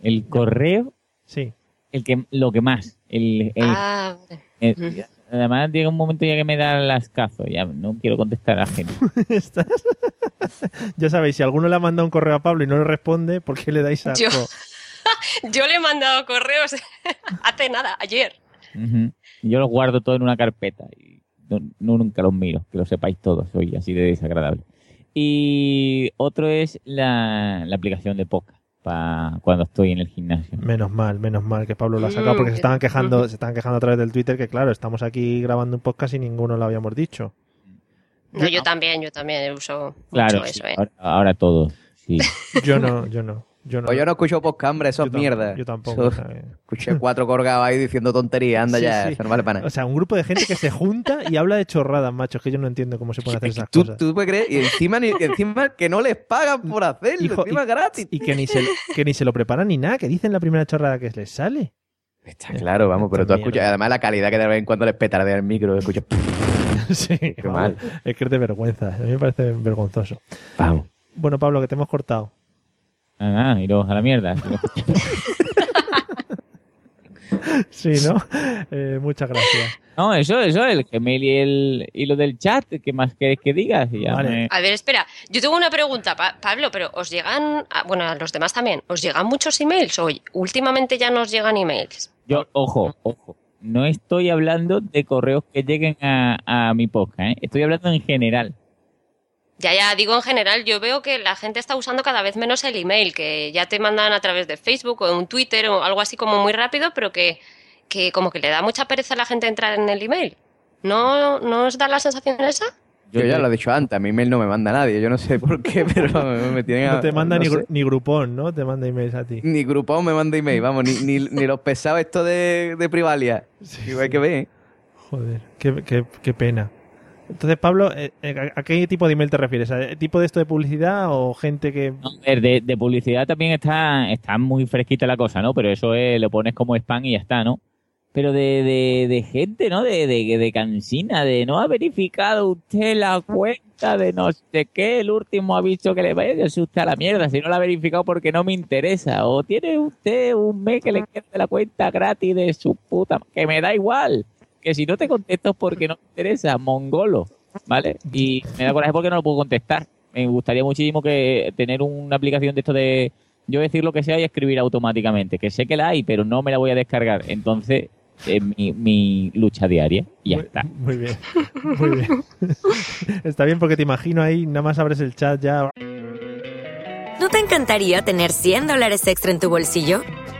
el correo, Sí. el que lo que más. El, el- Ah, el- además llega un momento ya que me da las cazos, ya no quiero contestar a gente. ¿Estás? ya sabéis, si alguno le ha mandado un correo a Pablo y no le responde, ¿por qué le dais asco? Yo. Yo le he mandado correos hace nada, ayer. Yo los guardo todo en una carpeta y no, no nunca los miro, que lo sepáis todos, soy así de desagradable. Y otro es la, la aplicación de Poca para cuando estoy en el gimnasio. Menos mal, menos mal que Pablo lo ha sacado porque se estaban quejando, se estaban quejando a través del Twitter que claro, estamos aquí grabando un podcast y ninguno lo habíamos dicho. No, yo también, yo también uso Claro, mucho sí, eso, ¿eh? ahora, ahora todos. Sí. Yo no, yo no, yo no. Pues yo no escucho podcast, hombre, eso es mierda. yo tampoco, Eso- ¿sabes? escuché cuatro colgados ahí diciendo tonterías, anda Sí, ya, sí. eso no vale para O nada. sea, un grupo de gente que se junta y habla de chorradas, macho, es que yo no entiendo cómo se pueden hacer esas ¿Tú, cosas. tú puedes creer, y encima, ni- y encima que no les pagan por hacerlo, Hijo, encima y- gratis. Y que ni, se, que ni se lo preparan ni nada, que dicen la primera chorrada que les sale. Está claro, vamos, pero tú escuchas, además la calidad que de vez en cuando les petardea el micro, escuchas. sí, Qué mal. Es que es de vergüenza, a mí me parece vergonzoso. Vamos. Bueno, Pablo, que te hemos cortado. Ah, ah, iros a la mierda. Sí, ¿no? Eh, muchas gracias. No, eso, eso, el Gmail y, el, y lo del chat, ¿qué más quieres que digas? Y ya Vale. me- A ver, espera, yo tengo una pregunta, Pa- Pablo, pero ¿os llegan, a- bueno, a los demás también, ¿os llegan muchos emails? O últimamente ya nos llegan emails. Yo, ojo, ojo, no estoy hablando de correos que lleguen a, a mi podcast, ¿eh? estoy hablando en general. Ya, ya, digo en general, yo veo que la gente está usando cada vez menos el email, que ya te mandan a través de Facebook o un Twitter o algo así como muy rápido, pero que, que como que le da mucha pereza a la gente entrar en el email. ¿No, ¿no os da la sensación esa? Yo ya lo he dicho antes, a mi email no me manda nadie, yo no sé por qué, pero me tienen a- No te manda no ni, gru- ni grupón, ¿no? Te manda emails a ti. Ni Groupon me manda email, vamos, ni, ni, ni los pesados estos de, de Privalia. Igual hay que ver. ¿eh? Joder, qué, qué- qué pena. Entonces, Pablo, eh, eh, ¿a qué tipo de email te refieres? ¿A tipo de esto de publicidad o gente que... De, de publicidad también está, está muy fresquita la cosa, ¿no? Pero eso es, lo pones como spam y ya está, ¿no? Pero de, de, de gente, ¿no? De, de, de cansina, de no ha verificado usted la cuenta de no sé qué, el último aviso que le vaya a usted a la mierda, si no la ha verificado porque no me interesa. O tiene usted un mes que le quede la cuenta gratis de su puta, que me da igual. Que si no te contesto es porque no me interesa, mongolo, ¿vale? Y me da coraje porque no lo puedo contestar. Me gustaría muchísimo que tener una aplicación de esto de yo decir lo que sea y escribir automáticamente, que sé que la hay, pero no me la voy a descargar. Entonces, es mi, mi lucha diaria y ya muy, está. Muy bien, muy bien. Está bien porque te imagino ahí, nada más abres el chat ya. ¿No te encantaría tener 100 dólares extra en tu bolsillo?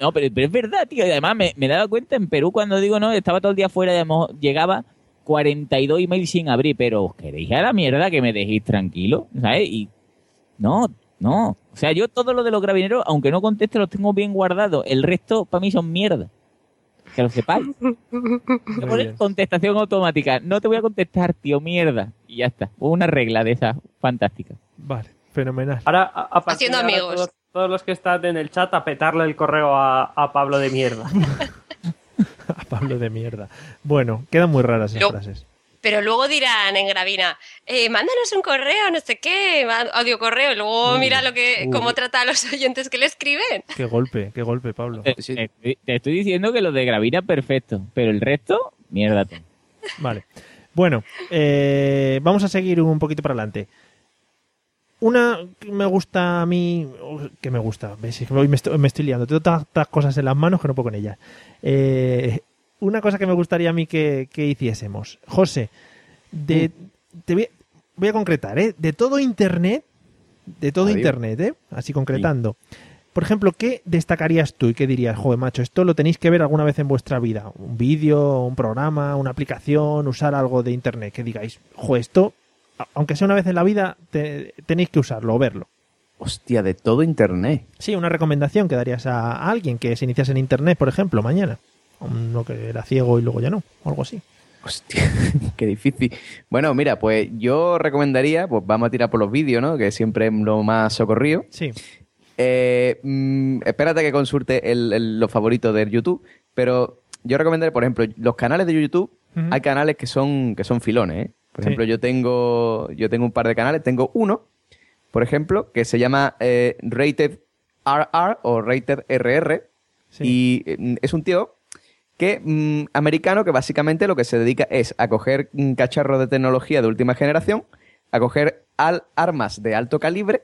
No, pero, pero es verdad, tío. Y además me, me he dado cuenta en Perú cuando digo no, estaba todo el día fuera, digamos, llegaba 42 emails sin abrir, pero os queréis a la mierda que me dejéis tranquilo, ¿sabes? Y no, no. O sea, yo todo lo de los gravineros, aunque no conteste, los tengo bien guardados. El resto para mí son mierda. Que lo sepáis. Pones contestación automática. No te voy a contestar, tío, mierda. Y ya está. Una regla de esa fantástica. Vale, fenomenal. Ahora, a, a Haciendo ahora, amigos. Todos, todos los que están en el chat a petarle el correo a, a Pablo de mierda. A Pablo de mierda. Bueno, quedan muy raras esas Yo- frases. Pero luego dirán en Gravina, eh, mándanos un correo, no sé qué, audio correo, y luego mira lo que, uy. cómo trata a los oyentes que le escriben. Qué golpe, qué golpe, Pablo. Te, te- te estoy diciendo que lo de Gravina perfecto, pero el resto, mierda. tú. Vale. Bueno, eh, vamos a seguir un poquito para adelante. Una que me gusta a mí, que me gusta, ves, hoy me estoy, me estoy liando, tengo tantas cosas en las manos que no puedo con ellas. Eh, una cosa que me gustaría a mí que, que hiciésemos. José, de, te voy, voy a concretar, ¿eh? De todo Internet, de todo Adiós. Internet, ¿eh? Así concretando. Por ejemplo, ¿qué destacarías tú y qué dirías, joder, macho, esto lo tenéis que ver alguna vez en vuestra vida? Un vídeo, un programa, una aplicación, usar algo de Internet, que digáis, joder, esto, aunque sea una vez en la vida, te- tenéis que usarlo o verlo. Hostia, de todo internet. Sí, una recomendación que darías a, alguien que se iniciase en Internet, por ejemplo, mañana. Uno que era ciego y luego ya no, o algo así. Hostia, qué difícil. Bueno, mira, pues yo recomendaría, pues vamos a tirar por los vídeos, ¿no? Que siempre es lo más socorrido. Sí. Eh, mm, espérate que consulte el- el- los favoritos de YouTube, pero yo recomendaría, por ejemplo, los canales de YouTube, hay canales que son, que son filones, ¿eh? Por Sí. ejemplo, yo tengo, yo tengo un par de canales, tengo uno, por ejemplo, que se llama eh, Rated RR o Rated RR, y eh, es un tío que mm, americano que básicamente lo que se dedica es a coger mm, cacharros de tecnología de última generación, a coger al- armas de alto calibre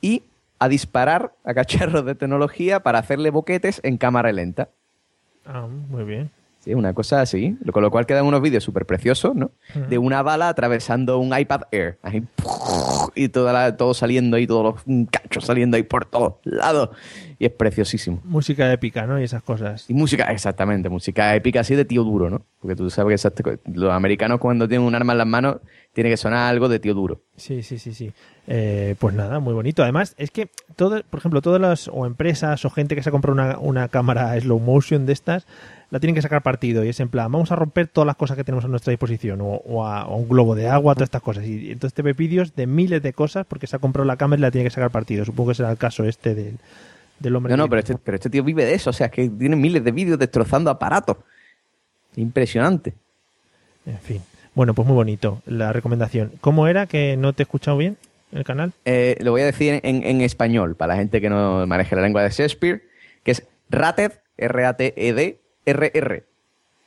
y a disparar a cacharros de tecnología para hacerle boquetes en cámara lenta. Ah, muy bien. Sí, una cosa así. Con lo cual quedan unos vídeos súper preciosos, ¿no? De una bala atravesando un iPad Air. Ahí, y toda la- todo saliendo ahí, todos los cachos saliendo ahí por todos lados. Y es preciosísimo. Música épica, ¿no? Y esas cosas. Y música, exactamente, música épica así de tío duro, ¿no? Porque tú sabes que los americanos cuando tienen un arma en las manos tiene que sonar algo de tío duro. Sí, sí, sí, sí. Eh, pues nada, muy bonito. Además, es que, todo, por ejemplo, todas las o empresas o gente que se compra una, una cámara slow motion de estas, la tienen que sacar partido. Y es en plan, vamos a romper todas las cosas que tenemos a nuestra disposición. O, o a, o un globo de agua, todas estas cosas. Y entonces te ve vídeos de miles de cosas porque se ha comprado la cámara y la tiene que sacar partido. Supongo que será el caso este del, del hombre. No, no, pero este, pero este tío vive de eso, o sea, es que tiene miles de vídeos destrozando aparatos. Impresionante. En fin. Bueno, pues muy bonito la recomendación. ¿Cómo era que no te he escuchado bien el canal? Eh, lo voy a decir en, en español, para la gente que no maneje la lengua de Shakespeare, que es Rated, R-A-T-E-D, R-R.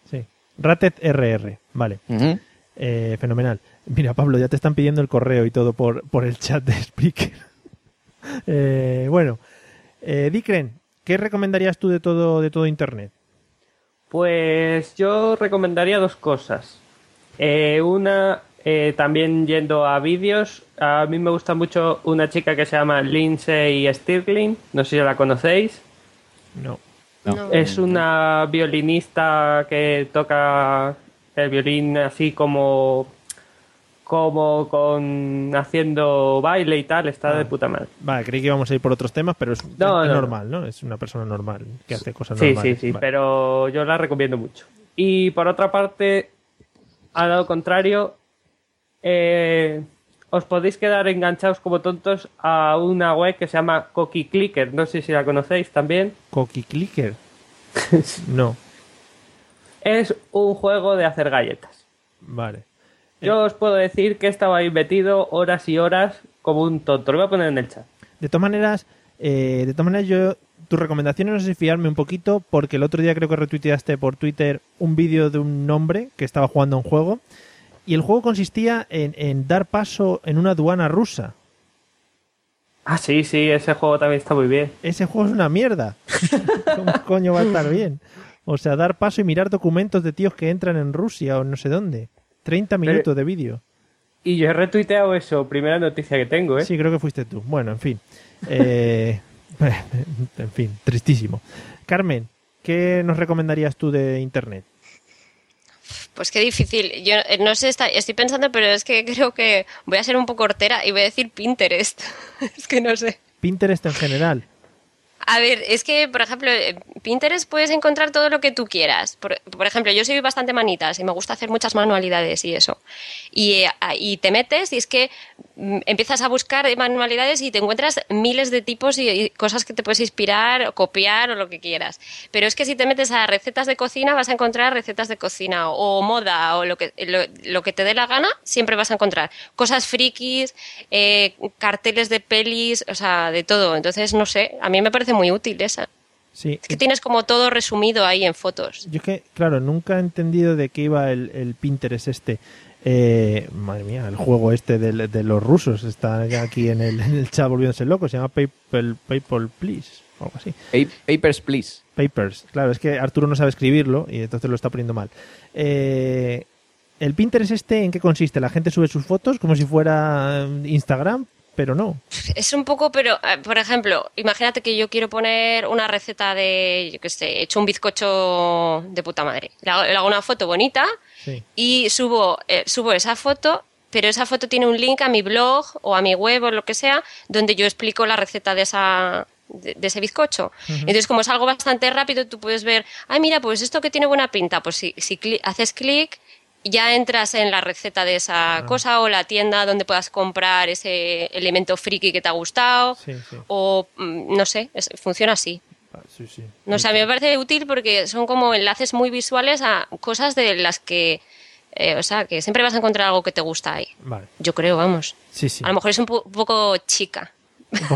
Sí. Rated RR. Vale. Eh, fenomenal. Mira, Pablo, ya te están pidiendo el correo y todo por, por el chat de Spreaker. Eh, bueno, eh, Dikren, ¿qué recomendarías tú de todo, de todo Internet? Pues yo recomendaría dos cosas. Eh, una, eh, también yendo a vídeos, a mí me gusta mucho una chica que se llama Lindsay Stirling, no sé si la conocéis. No. Es una violinista que toca el violín así como como con haciendo baile y tal, está de puta madre. Vale, creí que íbamos a ir por otros temas, pero es, No, es no, normal, ¿no? Es una persona normal que hace cosas Sí, normales. sí, sí, Vale. pero yo la recomiendo mucho. Y por otra parte, al lado contrario, eh, os podéis quedar enganchados como tontos a una web que se llama Cookie Clicker. No sé si la conocéis también. Cookie Clicker. no. Es un juego de hacer galletas. Vale. Yo os puedo decir que estaba ahí metido horas y horas como un tonto. Lo voy a poner en el chat. De todas maneras, eh, de todas maneras yo tus recomendaciones no sé si fiarme un poquito porque el otro día creo que retuiteaste por Twitter un vídeo de un hombre que estaba jugando un juego y el juego consistía en, en dar paso en una aduana rusa. Ah, sí, sí, ese juego también está muy bien. Ese juego es una mierda. ¿Cómo coño va a estar bien? O sea, dar paso y mirar documentos de tíos que entran en Rusia o no sé dónde. 30 minutos de vídeo. Y yo he retuiteado eso, primera noticia que tengo, ¿eh? Sí, creo que fuiste tú. Bueno, en fin. Eh, en fin, tristísimo. Carmen, ¿qué nos recomendarías tú de Internet? Pues qué difícil. Yo eh, no sé, está- estoy pensando, pero es que creo que voy a ser un poco hortera y voy a decir Pinterest. es que no sé. Pinterest en general. A ver, es que, por ejemplo, en Pinterest puedes encontrar todo lo que tú quieras. Por, por ejemplo, yo soy bastante manitas y me gusta hacer muchas manualidades y eso. Y, eh, y te metes y es que mm, empiezas a buscar manualidades y te encuentras miles de tipos y, y cosas que te puedes inspirar o copiar o lo que quieras. Pero es que si te metes a recetas de cocina vas a encontrar recetas de cocina o, moda o lo que, lo, lo que te dé la gana, siempre vas a encontrar cosas frikis, eh, carteles de pelis, o sea, de todo. Entonces, no sé, a mí me parece muy útil esa. Sí. Es que tienes como todo resumido ahí en fotos. Yo es que, claro, nunca he entendido de qué iba el, el Pinterest este. Eh, madre mía, el juego este de, de los rusos está ya aquí en el, en el chat volviéndose loco. Se llama Paper, Paper Please o algo así. Papers, please. Papers. Claro, es que Arturo no sabe escribirlo y entonces lo está poniendo mal. Eh, ¿El Pinterest este en qué consiste? La gente sube sus fotos como si fuera eh, Instagram, pero no. Es un poco, pero, eh, por ejemplo, imagínate que yo quiero poner una receta de, yo qué sé, he hecho un bizcocho de puta madre. Le hago, le hago una foto bonita Sí. y subo, eh, subo esa foto, pero esa foto tiene un link a mi blog o a mi web o lo que sea, donde yo explico la receta de esa de, de ese bizcocho. Entonces, como es algo bastante rápido, tú puedes ver, ay, mira, pues esto que tiene buena pinta, pues si, si cli- haces clic, ya entras en la receta de esa cosa o la tienda donde puedas comprar ese elemento friki que te ha gustado Sí, sí. o mm, no sé, es- funciona así. Ah, sí. No sé, a mí me parece útil porque son como enlaces muy visuales a cosas de las que, eh, o sea, que siempre vas a encontrar algo que te gusta ahí. Vale. Yo creo, vamos. Sí, sí. A lo mejor es un, po- un poco chica.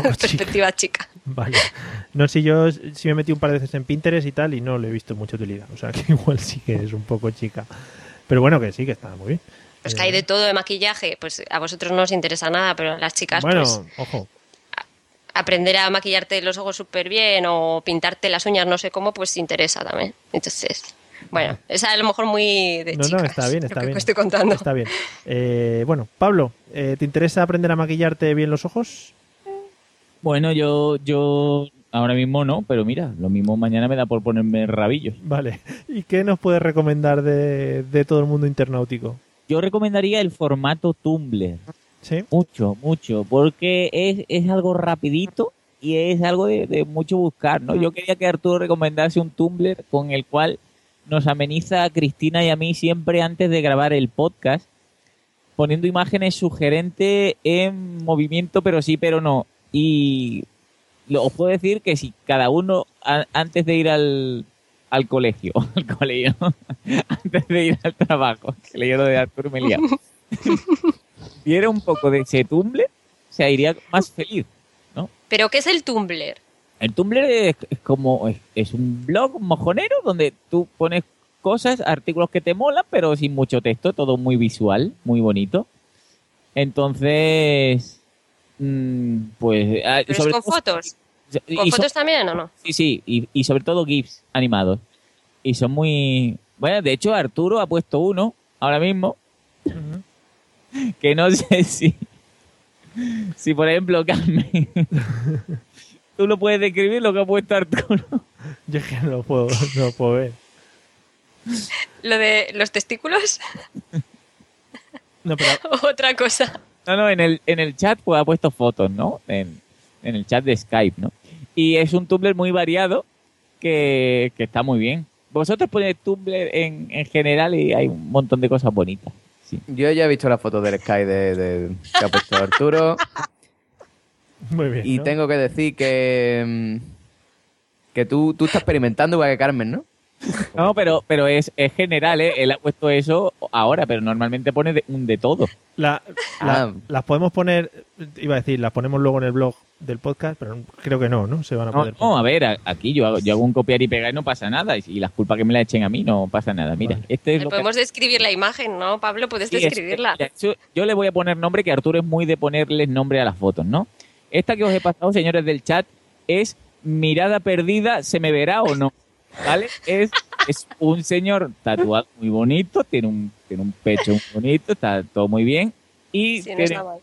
Perspectiva chica. Vale. No sé, yo sí me metí un par de veces en Pinterest y tal y no le he visto mucha utilidad. O sea, que igual sí que es un poco chica. Pero bueno, que sí, que está muy bien. Pues que hay de todo de maquillaje, pues a vosotros no os interesa nada, pero a las chicas, bueno, pues ojo. aprender a maquillarte los ojos súper bien o pintarte las uñas no sé cómo, pues interesa también. Entonces, bueno, es a lo mejor muy de No, chicas. no, está bien, lo está que bien. os estoy contando. Está bien. Eh, bueno, Pablo, eh, ¿te interesa aprender a maquillarte bien los ojos? Bueno, yo, yo ahora mismo no, pero mira, lo mismo mañana me da por ponerme rabillos. Vale. ¿Y qué nos puedes recomendar de, de todo el mundo internautico? Yo recomendaría el formato Tumblr. Sí. Mucho, mucho, porque es, es algo rapidito y es algo de, de mucho buscar, ¿no? Yo quería que Arturo recomendase un Tumblr con el cual nos ameniza a Cristina y a mí siempre antes de grabar el podcast, poniendo imágenes sugerentes en movimiento, pero sí, pero no. Y lo, os puedo decir que si cada uno a- antes de ir al, al colegio, al colegio, antes de ir al trabajo, que leí lo de Arturo y me he liado, viera un poco de ese Tumblr, se iría más feliz, ¿no? Pero ¿qué es el Tumblr? El Tumblr es, es como, es, es un blog mojonero donde tú pones cosas, artículos que te molan, pero sin mucho texto, todo muy visual, muy bonito. Entonces, pues... ah, ¿Pero es sobre con todo- fotos? y ¿Con fotos también o no? Sí, sí, y, y sobre todo GIFs animados. Y son muy... Bueno, de hecho Arturo ha puesto uno ahora mismo que no sé si... Si por ejemplo, Carmen, tú lo puedes describir lo que ha puesto Arturo. Yo es que no lo puedo, no lo puedo ver. ¿Lo de los testículos? No, pero Otra cosa. No, no, en el, en el chat pues ha puesto fotos, ¿no? En, en el chat de Skype, ¿no? Y es un Tumblr muy variado que, que está muy bien. vosotros ponéis Tumblr en, en general y hay un montón de cosas bonitas. Sí. Yo ya he visto la foto del Sky de, de- que ha puesto Arturo. Muy bien. Y ¿no? tengo que decir que. mm, Que tú, tú estás experimentando igual que Carmen, ¿no? No, pero, pero es, es general, ¿eh? Él ha puesto eso ahora, pero normalmente pone de- un de todo. La- la- Ah. Las podemos poner, iba a decir, las ponemos luego en el blog del podcast, pero creo que no, ¿no? Se van a No, poder. no, a ver, aquí yo hago, yo hago un copiar y pegar y no pasa nada. Y, y las culpas que me la echen a mí no pasa nada. Mira, este es lo que- Podemos describir la imagen, ¿no, Pablo? Puedes Sí, describirla. eso- yo le voy a poner nombre, que Arturo es muy de ponerles nombre a las fotos, ¿no? Esta que os he pasado, señores del chat, es mirada perdida, ¿se me verá o no? ¿Vale? Es, es un señor tatuado muy bonito, tiene un, tiene un pecho muy bonito, está todo muy bien. Y Sí, no tiene un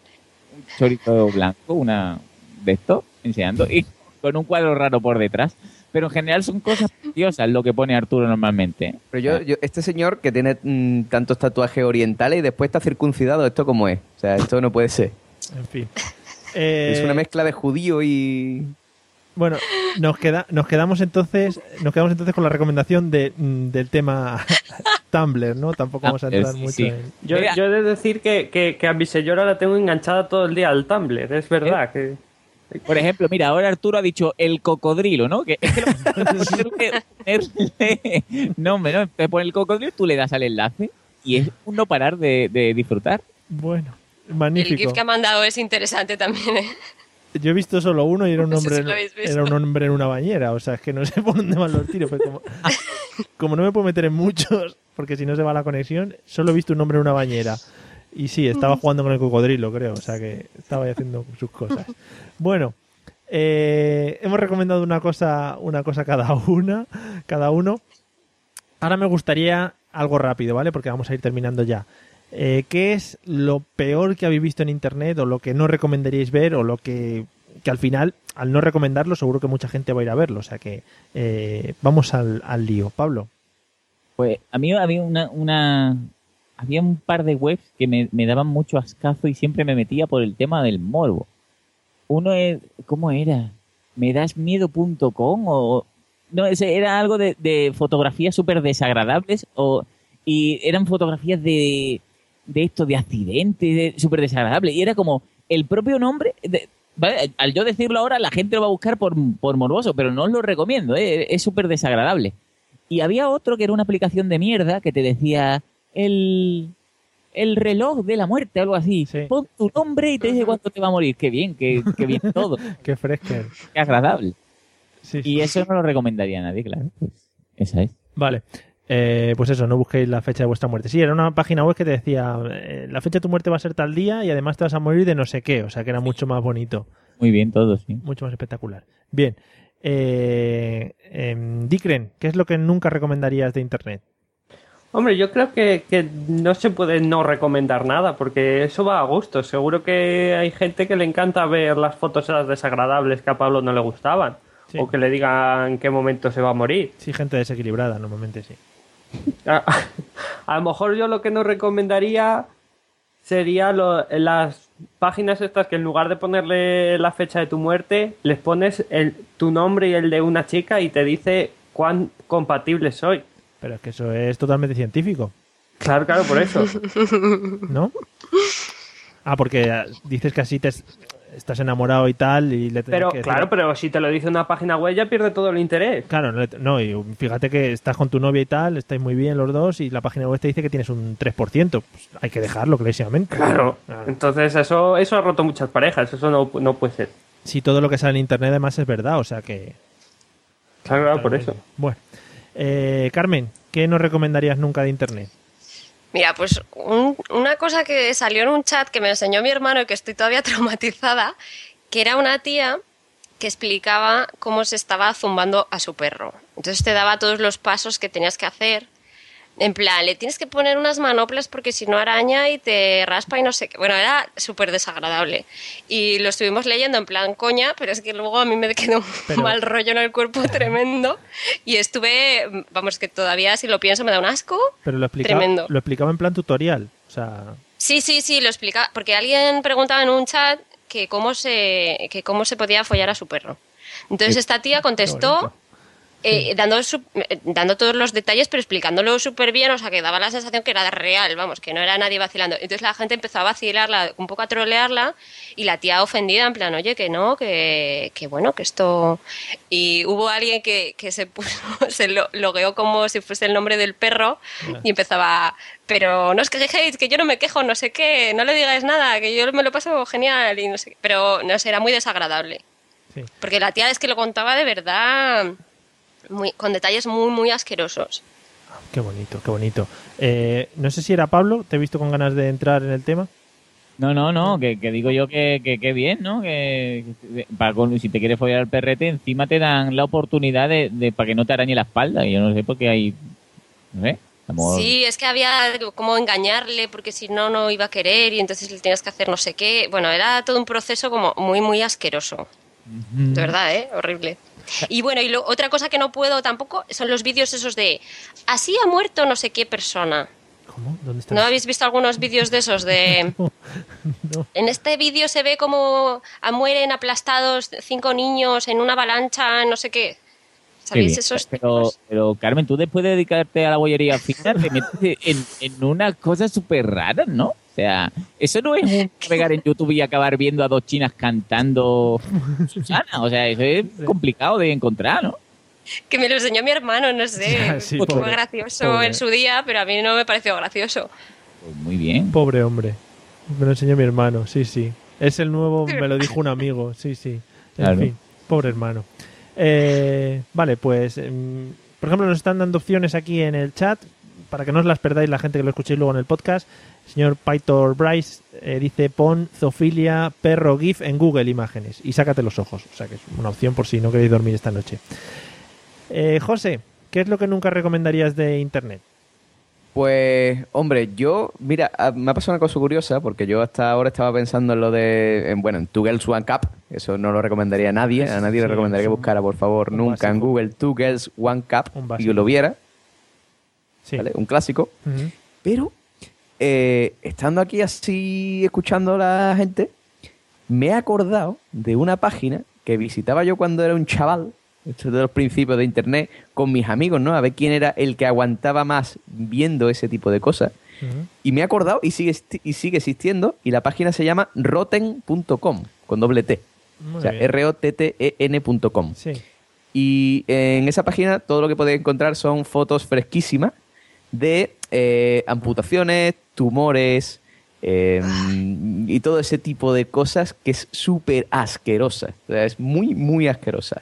chorito blanco, una de esto, enseñando, y con un cuadro raro por detrás. Pero en general son cosas preciosas lo que pone Arturo normalmente. ¿eh? Pero yo, yo- este señor que tiene mm, tantos tatuajes orientales y después está circuncidado, ¿esto cómo es? O sea, esto no puede ser. En fin. Eh, Es una mezcla de judío y. Bueno, nos queda, nos quedamos entonces, nos quedamos entonces con la recomendación de, mm, del tema Tumblr, ¿no? Tampoco vamos a entrar sí, mucho sí. en. Yo, yo he de decir que, que, que a mi señora la tengo enganchada todo el día al Tumblr, es verdad. que Por ejemplo, mira, ahora Arturo ha dicho el cocodrilo, ¿no? Que es que lo ponerle, ponerle nombre, ¿no? Te pone el cocodrilo, tú le das al enlace y es un no parar de, de disfrutar. Bueno, El magnífico. GIF que ha mandado es interesante también, ¿eh? Yo he visto solo uno y era un No sé hombre, si era un hombre en una bañera, o sea, es que no sé por dónde van los tiros. como, como no me puedo meter en muchos, porque si no se va la conexión, solo he visto un hombre en una bañera. Y sí, estaba jugando con el cocodrilo, creo, o sea que estaba haciendo sus cosas. Bueno, eh, hemos recomendado una cosa, una cosa cada una, cada uno. Ahora me gustaría algo rápido, ¿vale? Porque vamos a ir terminando ya. Eh, ¿Qué es lo peor que habéis visto en internet o lo que no recomendaríais ver o lo que, que al final, al no recomendarlo, seguro que mucha gente va a ir a verlo? O sea que eh, vamos al, al lío. Pablo. Pues a mí había una, una había un par de webs que me, me daban mucho ascazo y siempre me metía por el tema del morbo. Uno es, ¿cómo era? ¿Medasmiedo.com o no, ese era algo de, de fotografías súper desagradables o y eran fotografías de de esto de accidentes, de- súper desagradables y era como el propio nombre de- ¿vale? al yo decirlo ahora la gente lo va a buscar por, por morboso, pero no os lo recomiendo, ¿eh? es súper desagradable. Y había otro que era una aplicación de mierda que te decía el, el reloj de la muerte, algo así. Pon tu nombre y te dice cuánto te va a morir. Qué bien, qué, qué bien todo. Qué fresca. Qué agradable. Sí, Y eso no lo recomendaría a nadie, claro. Pues esa es. Vale. Eh, pues eso, no busquéis la fecha de vuestra muerte. Sí, era una página web que te decía, eh, la fecha de tu muerte va a ser tal día y además te vas a morir de no sé qué. O sea que era mucho más bonito. Muy bien todo, sí. Mucho más espectacular. Bien. Eh, em, Dicren, ¿qué es lo que nunca recomendarías de Internet? Hombre, yo creo que, que no se puede no recomendar nada, porque eso va a gusto. Seguro que hay gente que le encanta ver las fotos esas desagradables que a Pablo no le gustaban. Sí. O que le digan en qué momento se va a morir. Sí, gente desequilibrada, normalmente sí. A, a lo mejor yo lo que no recomendaría sería lo- las páginas estas que en lugar de ponerle la fecha de tu muerte, les pones el, tu nombre y el de una chica y te dice cuán compatible soy. Pero es que eso es totalmente científico, Claro, claro, por eso. ¿no? Ah, porque ah, dices que así te estás enamorado y tal y le Pero que decir- claro, pero si te lo dice una página web ya pierde todo el interés. Claro, no, y fíjate que estás con tu novia y tal, estáis muy bien los dos y la página web te dice que tienes un 3%. Pues hay que dejarlo clarísimamente. Claro. Entonces eso, eso ha roto muchas parejas, eso no, no puede ser. Si todo lo que sale en internet además es verdad, o sea que... Claro, claro, por eso. Bueno. Eh, Carmen, ¿qué no recomendarías nunca de internet? Mira, pues un- una cosa que salió en un chat que me enseñó mi hermano y que estoy todavía traumatizada, que era una tía que explicaba cómo se estaba zumbando a su perro. Entonces te daba todos los pasos que tenías que hacer. En plan, le tienes que poner unas manoplas porque si no araña y te raspa y no sé qué. Bueno, era súper desagradable. Y lo estuvimos leyendo en plan coña, pero es que luego a mí me quedó un Pero- mal rollo en el cuerpo tremendo. Y estuve, vamos, que todavía si lo pienso me da un asco. Pero lo explicaba, Tremendo. lo explicaba en plan tutorial. O sea, Sí, sí, sí, lo explica. Porque alguien preguntaba en un chat que cómo se, que cómo se podía follar a su perro. Entonces esta tía contestó eh, dando, eh, dando todos los detalles, pero explicándolo súper bien, o sea, que daba la sensación que era real, vamos, que no era nadie vacilando. Entonces la gente empezó a vacilarla, un poco a trolearla, y la tía ofendida, en plan, oye, que no, que, que bueno, que esto... Y hubo alguien que, que se puso, se lo, logueó como si fuese el nombre del perro, y empezaba, pero no os quejéis, que yo no me quejo, no sé qué, no le digáis nada, que yo me lo paso genial, y no sé qué. Pero, no sé, era muy desagradable. Sí. Porque la tía es que lo contaba de verdad muy, con detalles muy, muy asquerosos. Qué bonito, qué bonito. Eh, no sé si era Pablo, te he visto con ganas de entrar en el tema. No, no, no, que, que digo yo que, que, que bien, ¿no? Que, que para con- si te quieres follar al perrete, encima te dan la oportunidad de, de para que no te arañe la espalda. Y yo no sé por qué hay. No Sí, es que había como engañarle porque si no, no iba a querer y entonces le tienes que hacer no sé qué. Bueno, era todo un proceso como muy, muy asqueroso. De verdad, ¿eh? Horrible. Y bueno, y lo- otra cosa que no puedo tampoco son los vídeos esos de así ha muerto no sé qué persona. ¿Cómo? ¿Dónde está? ¿No habéis visto algunos vídeos de esos de... En este vídeo se ve como mueren aplastados cinco niños en una avalancha, no sé qué. ¿Sabéis bien. esos? Pero, pero, Carmen, tú después de dedicarte a la bollería fina, te metes en, en unas cosas súper raras, ¿no? O sea, eso no es un pegar en YouTube y acabar viendo a dos chinas cantando Susana. O sea, eso es complicado de encontrar, ¿no? Que me lo enseñó mi hermano, no sé. Sí, Fue pobre, gracioso pobre. en su día, pero a mí no me pareció gracioso. Pues muy bien. Pobre hombre. Me lo enseñó mi hermano, sí, sí. Es el nuevo, me lo dijo un amigo, sí, sí. En Claro. fin, pobre hermano. Eh, vale, pues, em, por ejemplo, nos están dando opciones aquí en el chat para que no os las perdáis la gente que lo escuchéis luego en el podcast. Señor Pythor Bryce eh, dice pon zoofilia perro GIF en Google Imágenes y sácate los ojos. O sea que es una opción por si no queréis dormir esta noche. Eh, José, ¿qué es lo que nunca recomendarías de Internet? Pues, hombre, yo, mira, ah, me ha pasado una cosa curiosa porque yo hasta ahora estaba pensando en lo de, en, bueno, en Two Girls One Cup, eso no lo recomendaría a nadie, a nadie le recomendaría que buscara, por favor, un nunca en. Google Two Girls One Cup y lo viera, Sí. ¿vale? Un clásico. Pero, eh, estando aquí así, escuchando a la gente, me he acordado de una página que visitaba yo cuando era un chaval, esto es de los principios de internet, con mis amigos, ¿no? A ver quién era el que aguantaba más viendo ese tipo de cosas. Y me he acordado y sigue, y sigue existiendo, y la página se llama rotten.com, con doble T. Muy o sea. R-O-T-T-E-N.com. Sí. Y en esa página todo lo que podéis encontrar son fotos fresquísimas de eh, amputaciones, tumores eh, y todo ese tipo de cosas que es súper asquerosa. O sea, es muy, muy asquerosa.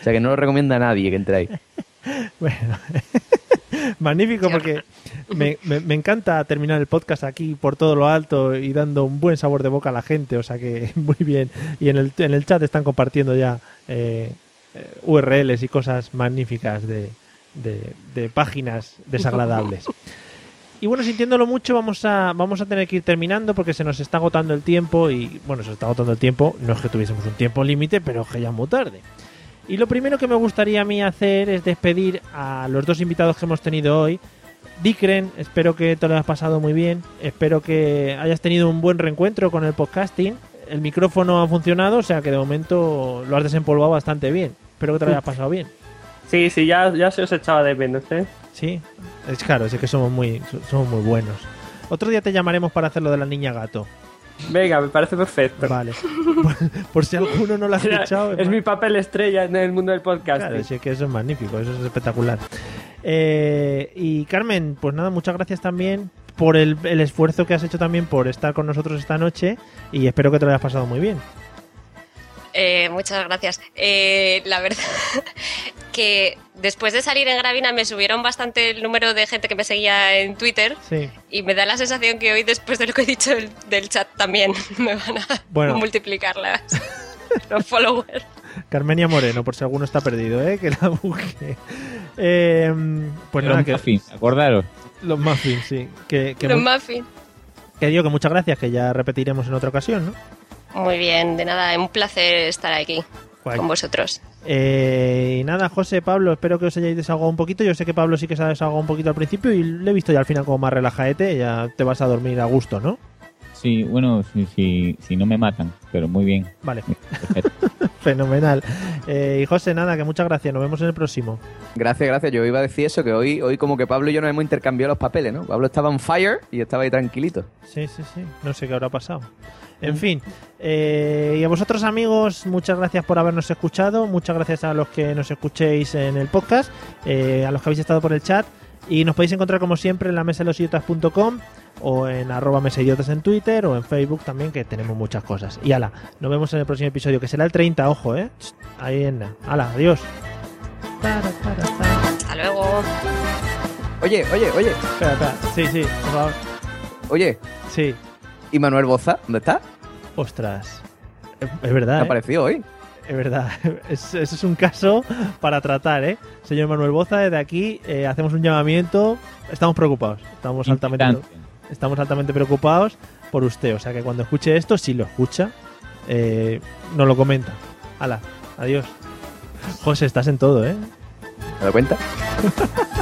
O sea, que no lo recomienda a nadie que entre ahí. Bueno, magnífico porque me, me- me encanta terminar el podcast aquí por todo lo alto y dando un buen sabor de boca a la gente, o sea que muy bien. Y en el, en el chat están compartiendo ya eh, eh, URLs y cosas magníficas de, de- de páginas desagradables. Y bueno, sintiéndolo mucho, vamos a, vamos a tener que ir terminando porque se nos está agotando el tiempo y, bueno, se está agotando el tiempo. No es que tuviésemos un tiempo límite, pero que ya es muy tarde. Y lo primero que me gustaría a mí hacer es despedir a los dos invitados que hemos tenido hoy. Dicren, espero que te lo hayas pasado muy bien. Espero que hayas tenido un buen reencuentro con el podcasting. El micrófono ha funcionado, o sea que de momento lo has desempolvado bastante bien. Espero que te lo hayas pasado bien. Sí, sí, ya, ya se os echaba de menos, ¿eh? Sí, es claro, es que somos muy, somos muy buenos. Otro día te llamaremos para hacer lo de la niña gato. Venga, me parece perfecto. Vale. por, por si alguno no lo ha escuchado. es mi papel estrella en el mundo del podcast. Claro, sí, que eso es magnífico, eso es espectacular. Eh, y Carmen, pues nada, muchas gracias también por el, el esfuerzo que has hecho también por estar con nosotros esta noche y espero que te lo hayas pasado muy bien. Eh, muchas gracias. Eh, la verdad que después de salir en Gravina me subieron bastante el número de gente que me seguía en Twitter Sí. y me da la sensación que hoy, después de lo que he dicho del, del chat, también me van a Bueno. multiplicar las, los followers. Carmenia Moreno, por si alguno está perdido, ¿eh? que la busque. Eh, pues Los nada, que muffins, acordaros. los muffins, sí. Que, que, Los mu- muffins. que digo que muchas gracias, que ya repetiremos en otra ocasión, ¿no? Muy bien, de nada, un placer estar aquí Guay. con vosotros. Eh, y nada, José, Pablo, espero que os hayáis desahogado un poquito. Yo sé que Pablo sí que se ha desahogado un poquito al principio y le he visto ya al final como más relajadete. Ya te vas a dormir a gusto, ¿no? Sí, bueno, si, si, si no me matan, pero muy bien. Vale. Perfecto. Fenomenal. Eh, y José, nada, que muchas gracias. Nos vemos en el próximo. Gracias, gracias. Yo iba a decir eso, que hoy, hoy como que Pablo y yo nos hemos intercambiado los papeles, ¿no? Pablo estaba en fire y yo estaba ahí tranquilito. Sí, sí, sí. No sé qué habrá pasado. En fin, eh, y a vosotros amigos, muchas gracias por habernos escuchado, muchas gracias a los que nos escuchéis en el podcast, eh, a los que habéis estado por el chat, y nos podéis encontrar como siempre en la mesa de los idiotas.com o en arroba mesaidiotas en Twitter o en Facebook también, que tenemos muchas cosas. Y ala, nos vemos en el próximo episodio, que será el 30, ojo, eh. Ahí en. Ala, adiós. Hasta luego. Oye, oye, oye. Espera, espera. Sí, sí, por favor. Oye. Sí. ¿Y Manuel Boza? ¿Dónde está? Ostras. Es, verdad. Ha ¿eh? aparecido hoy. Es verdad, es, ese es un caso para tratar, ¿eh? Señor Manuel Boza, desde aquí eh, hacemos un llamamiento. Estamos preocupados, estamos altamente, estamos altamente preocupados por usted. O sea que cuando escuche esto, si lo escucha, eh, nos lo comenta. Hala, adiós. José, estás en todo, ¿eh? ¿Te das cuenta?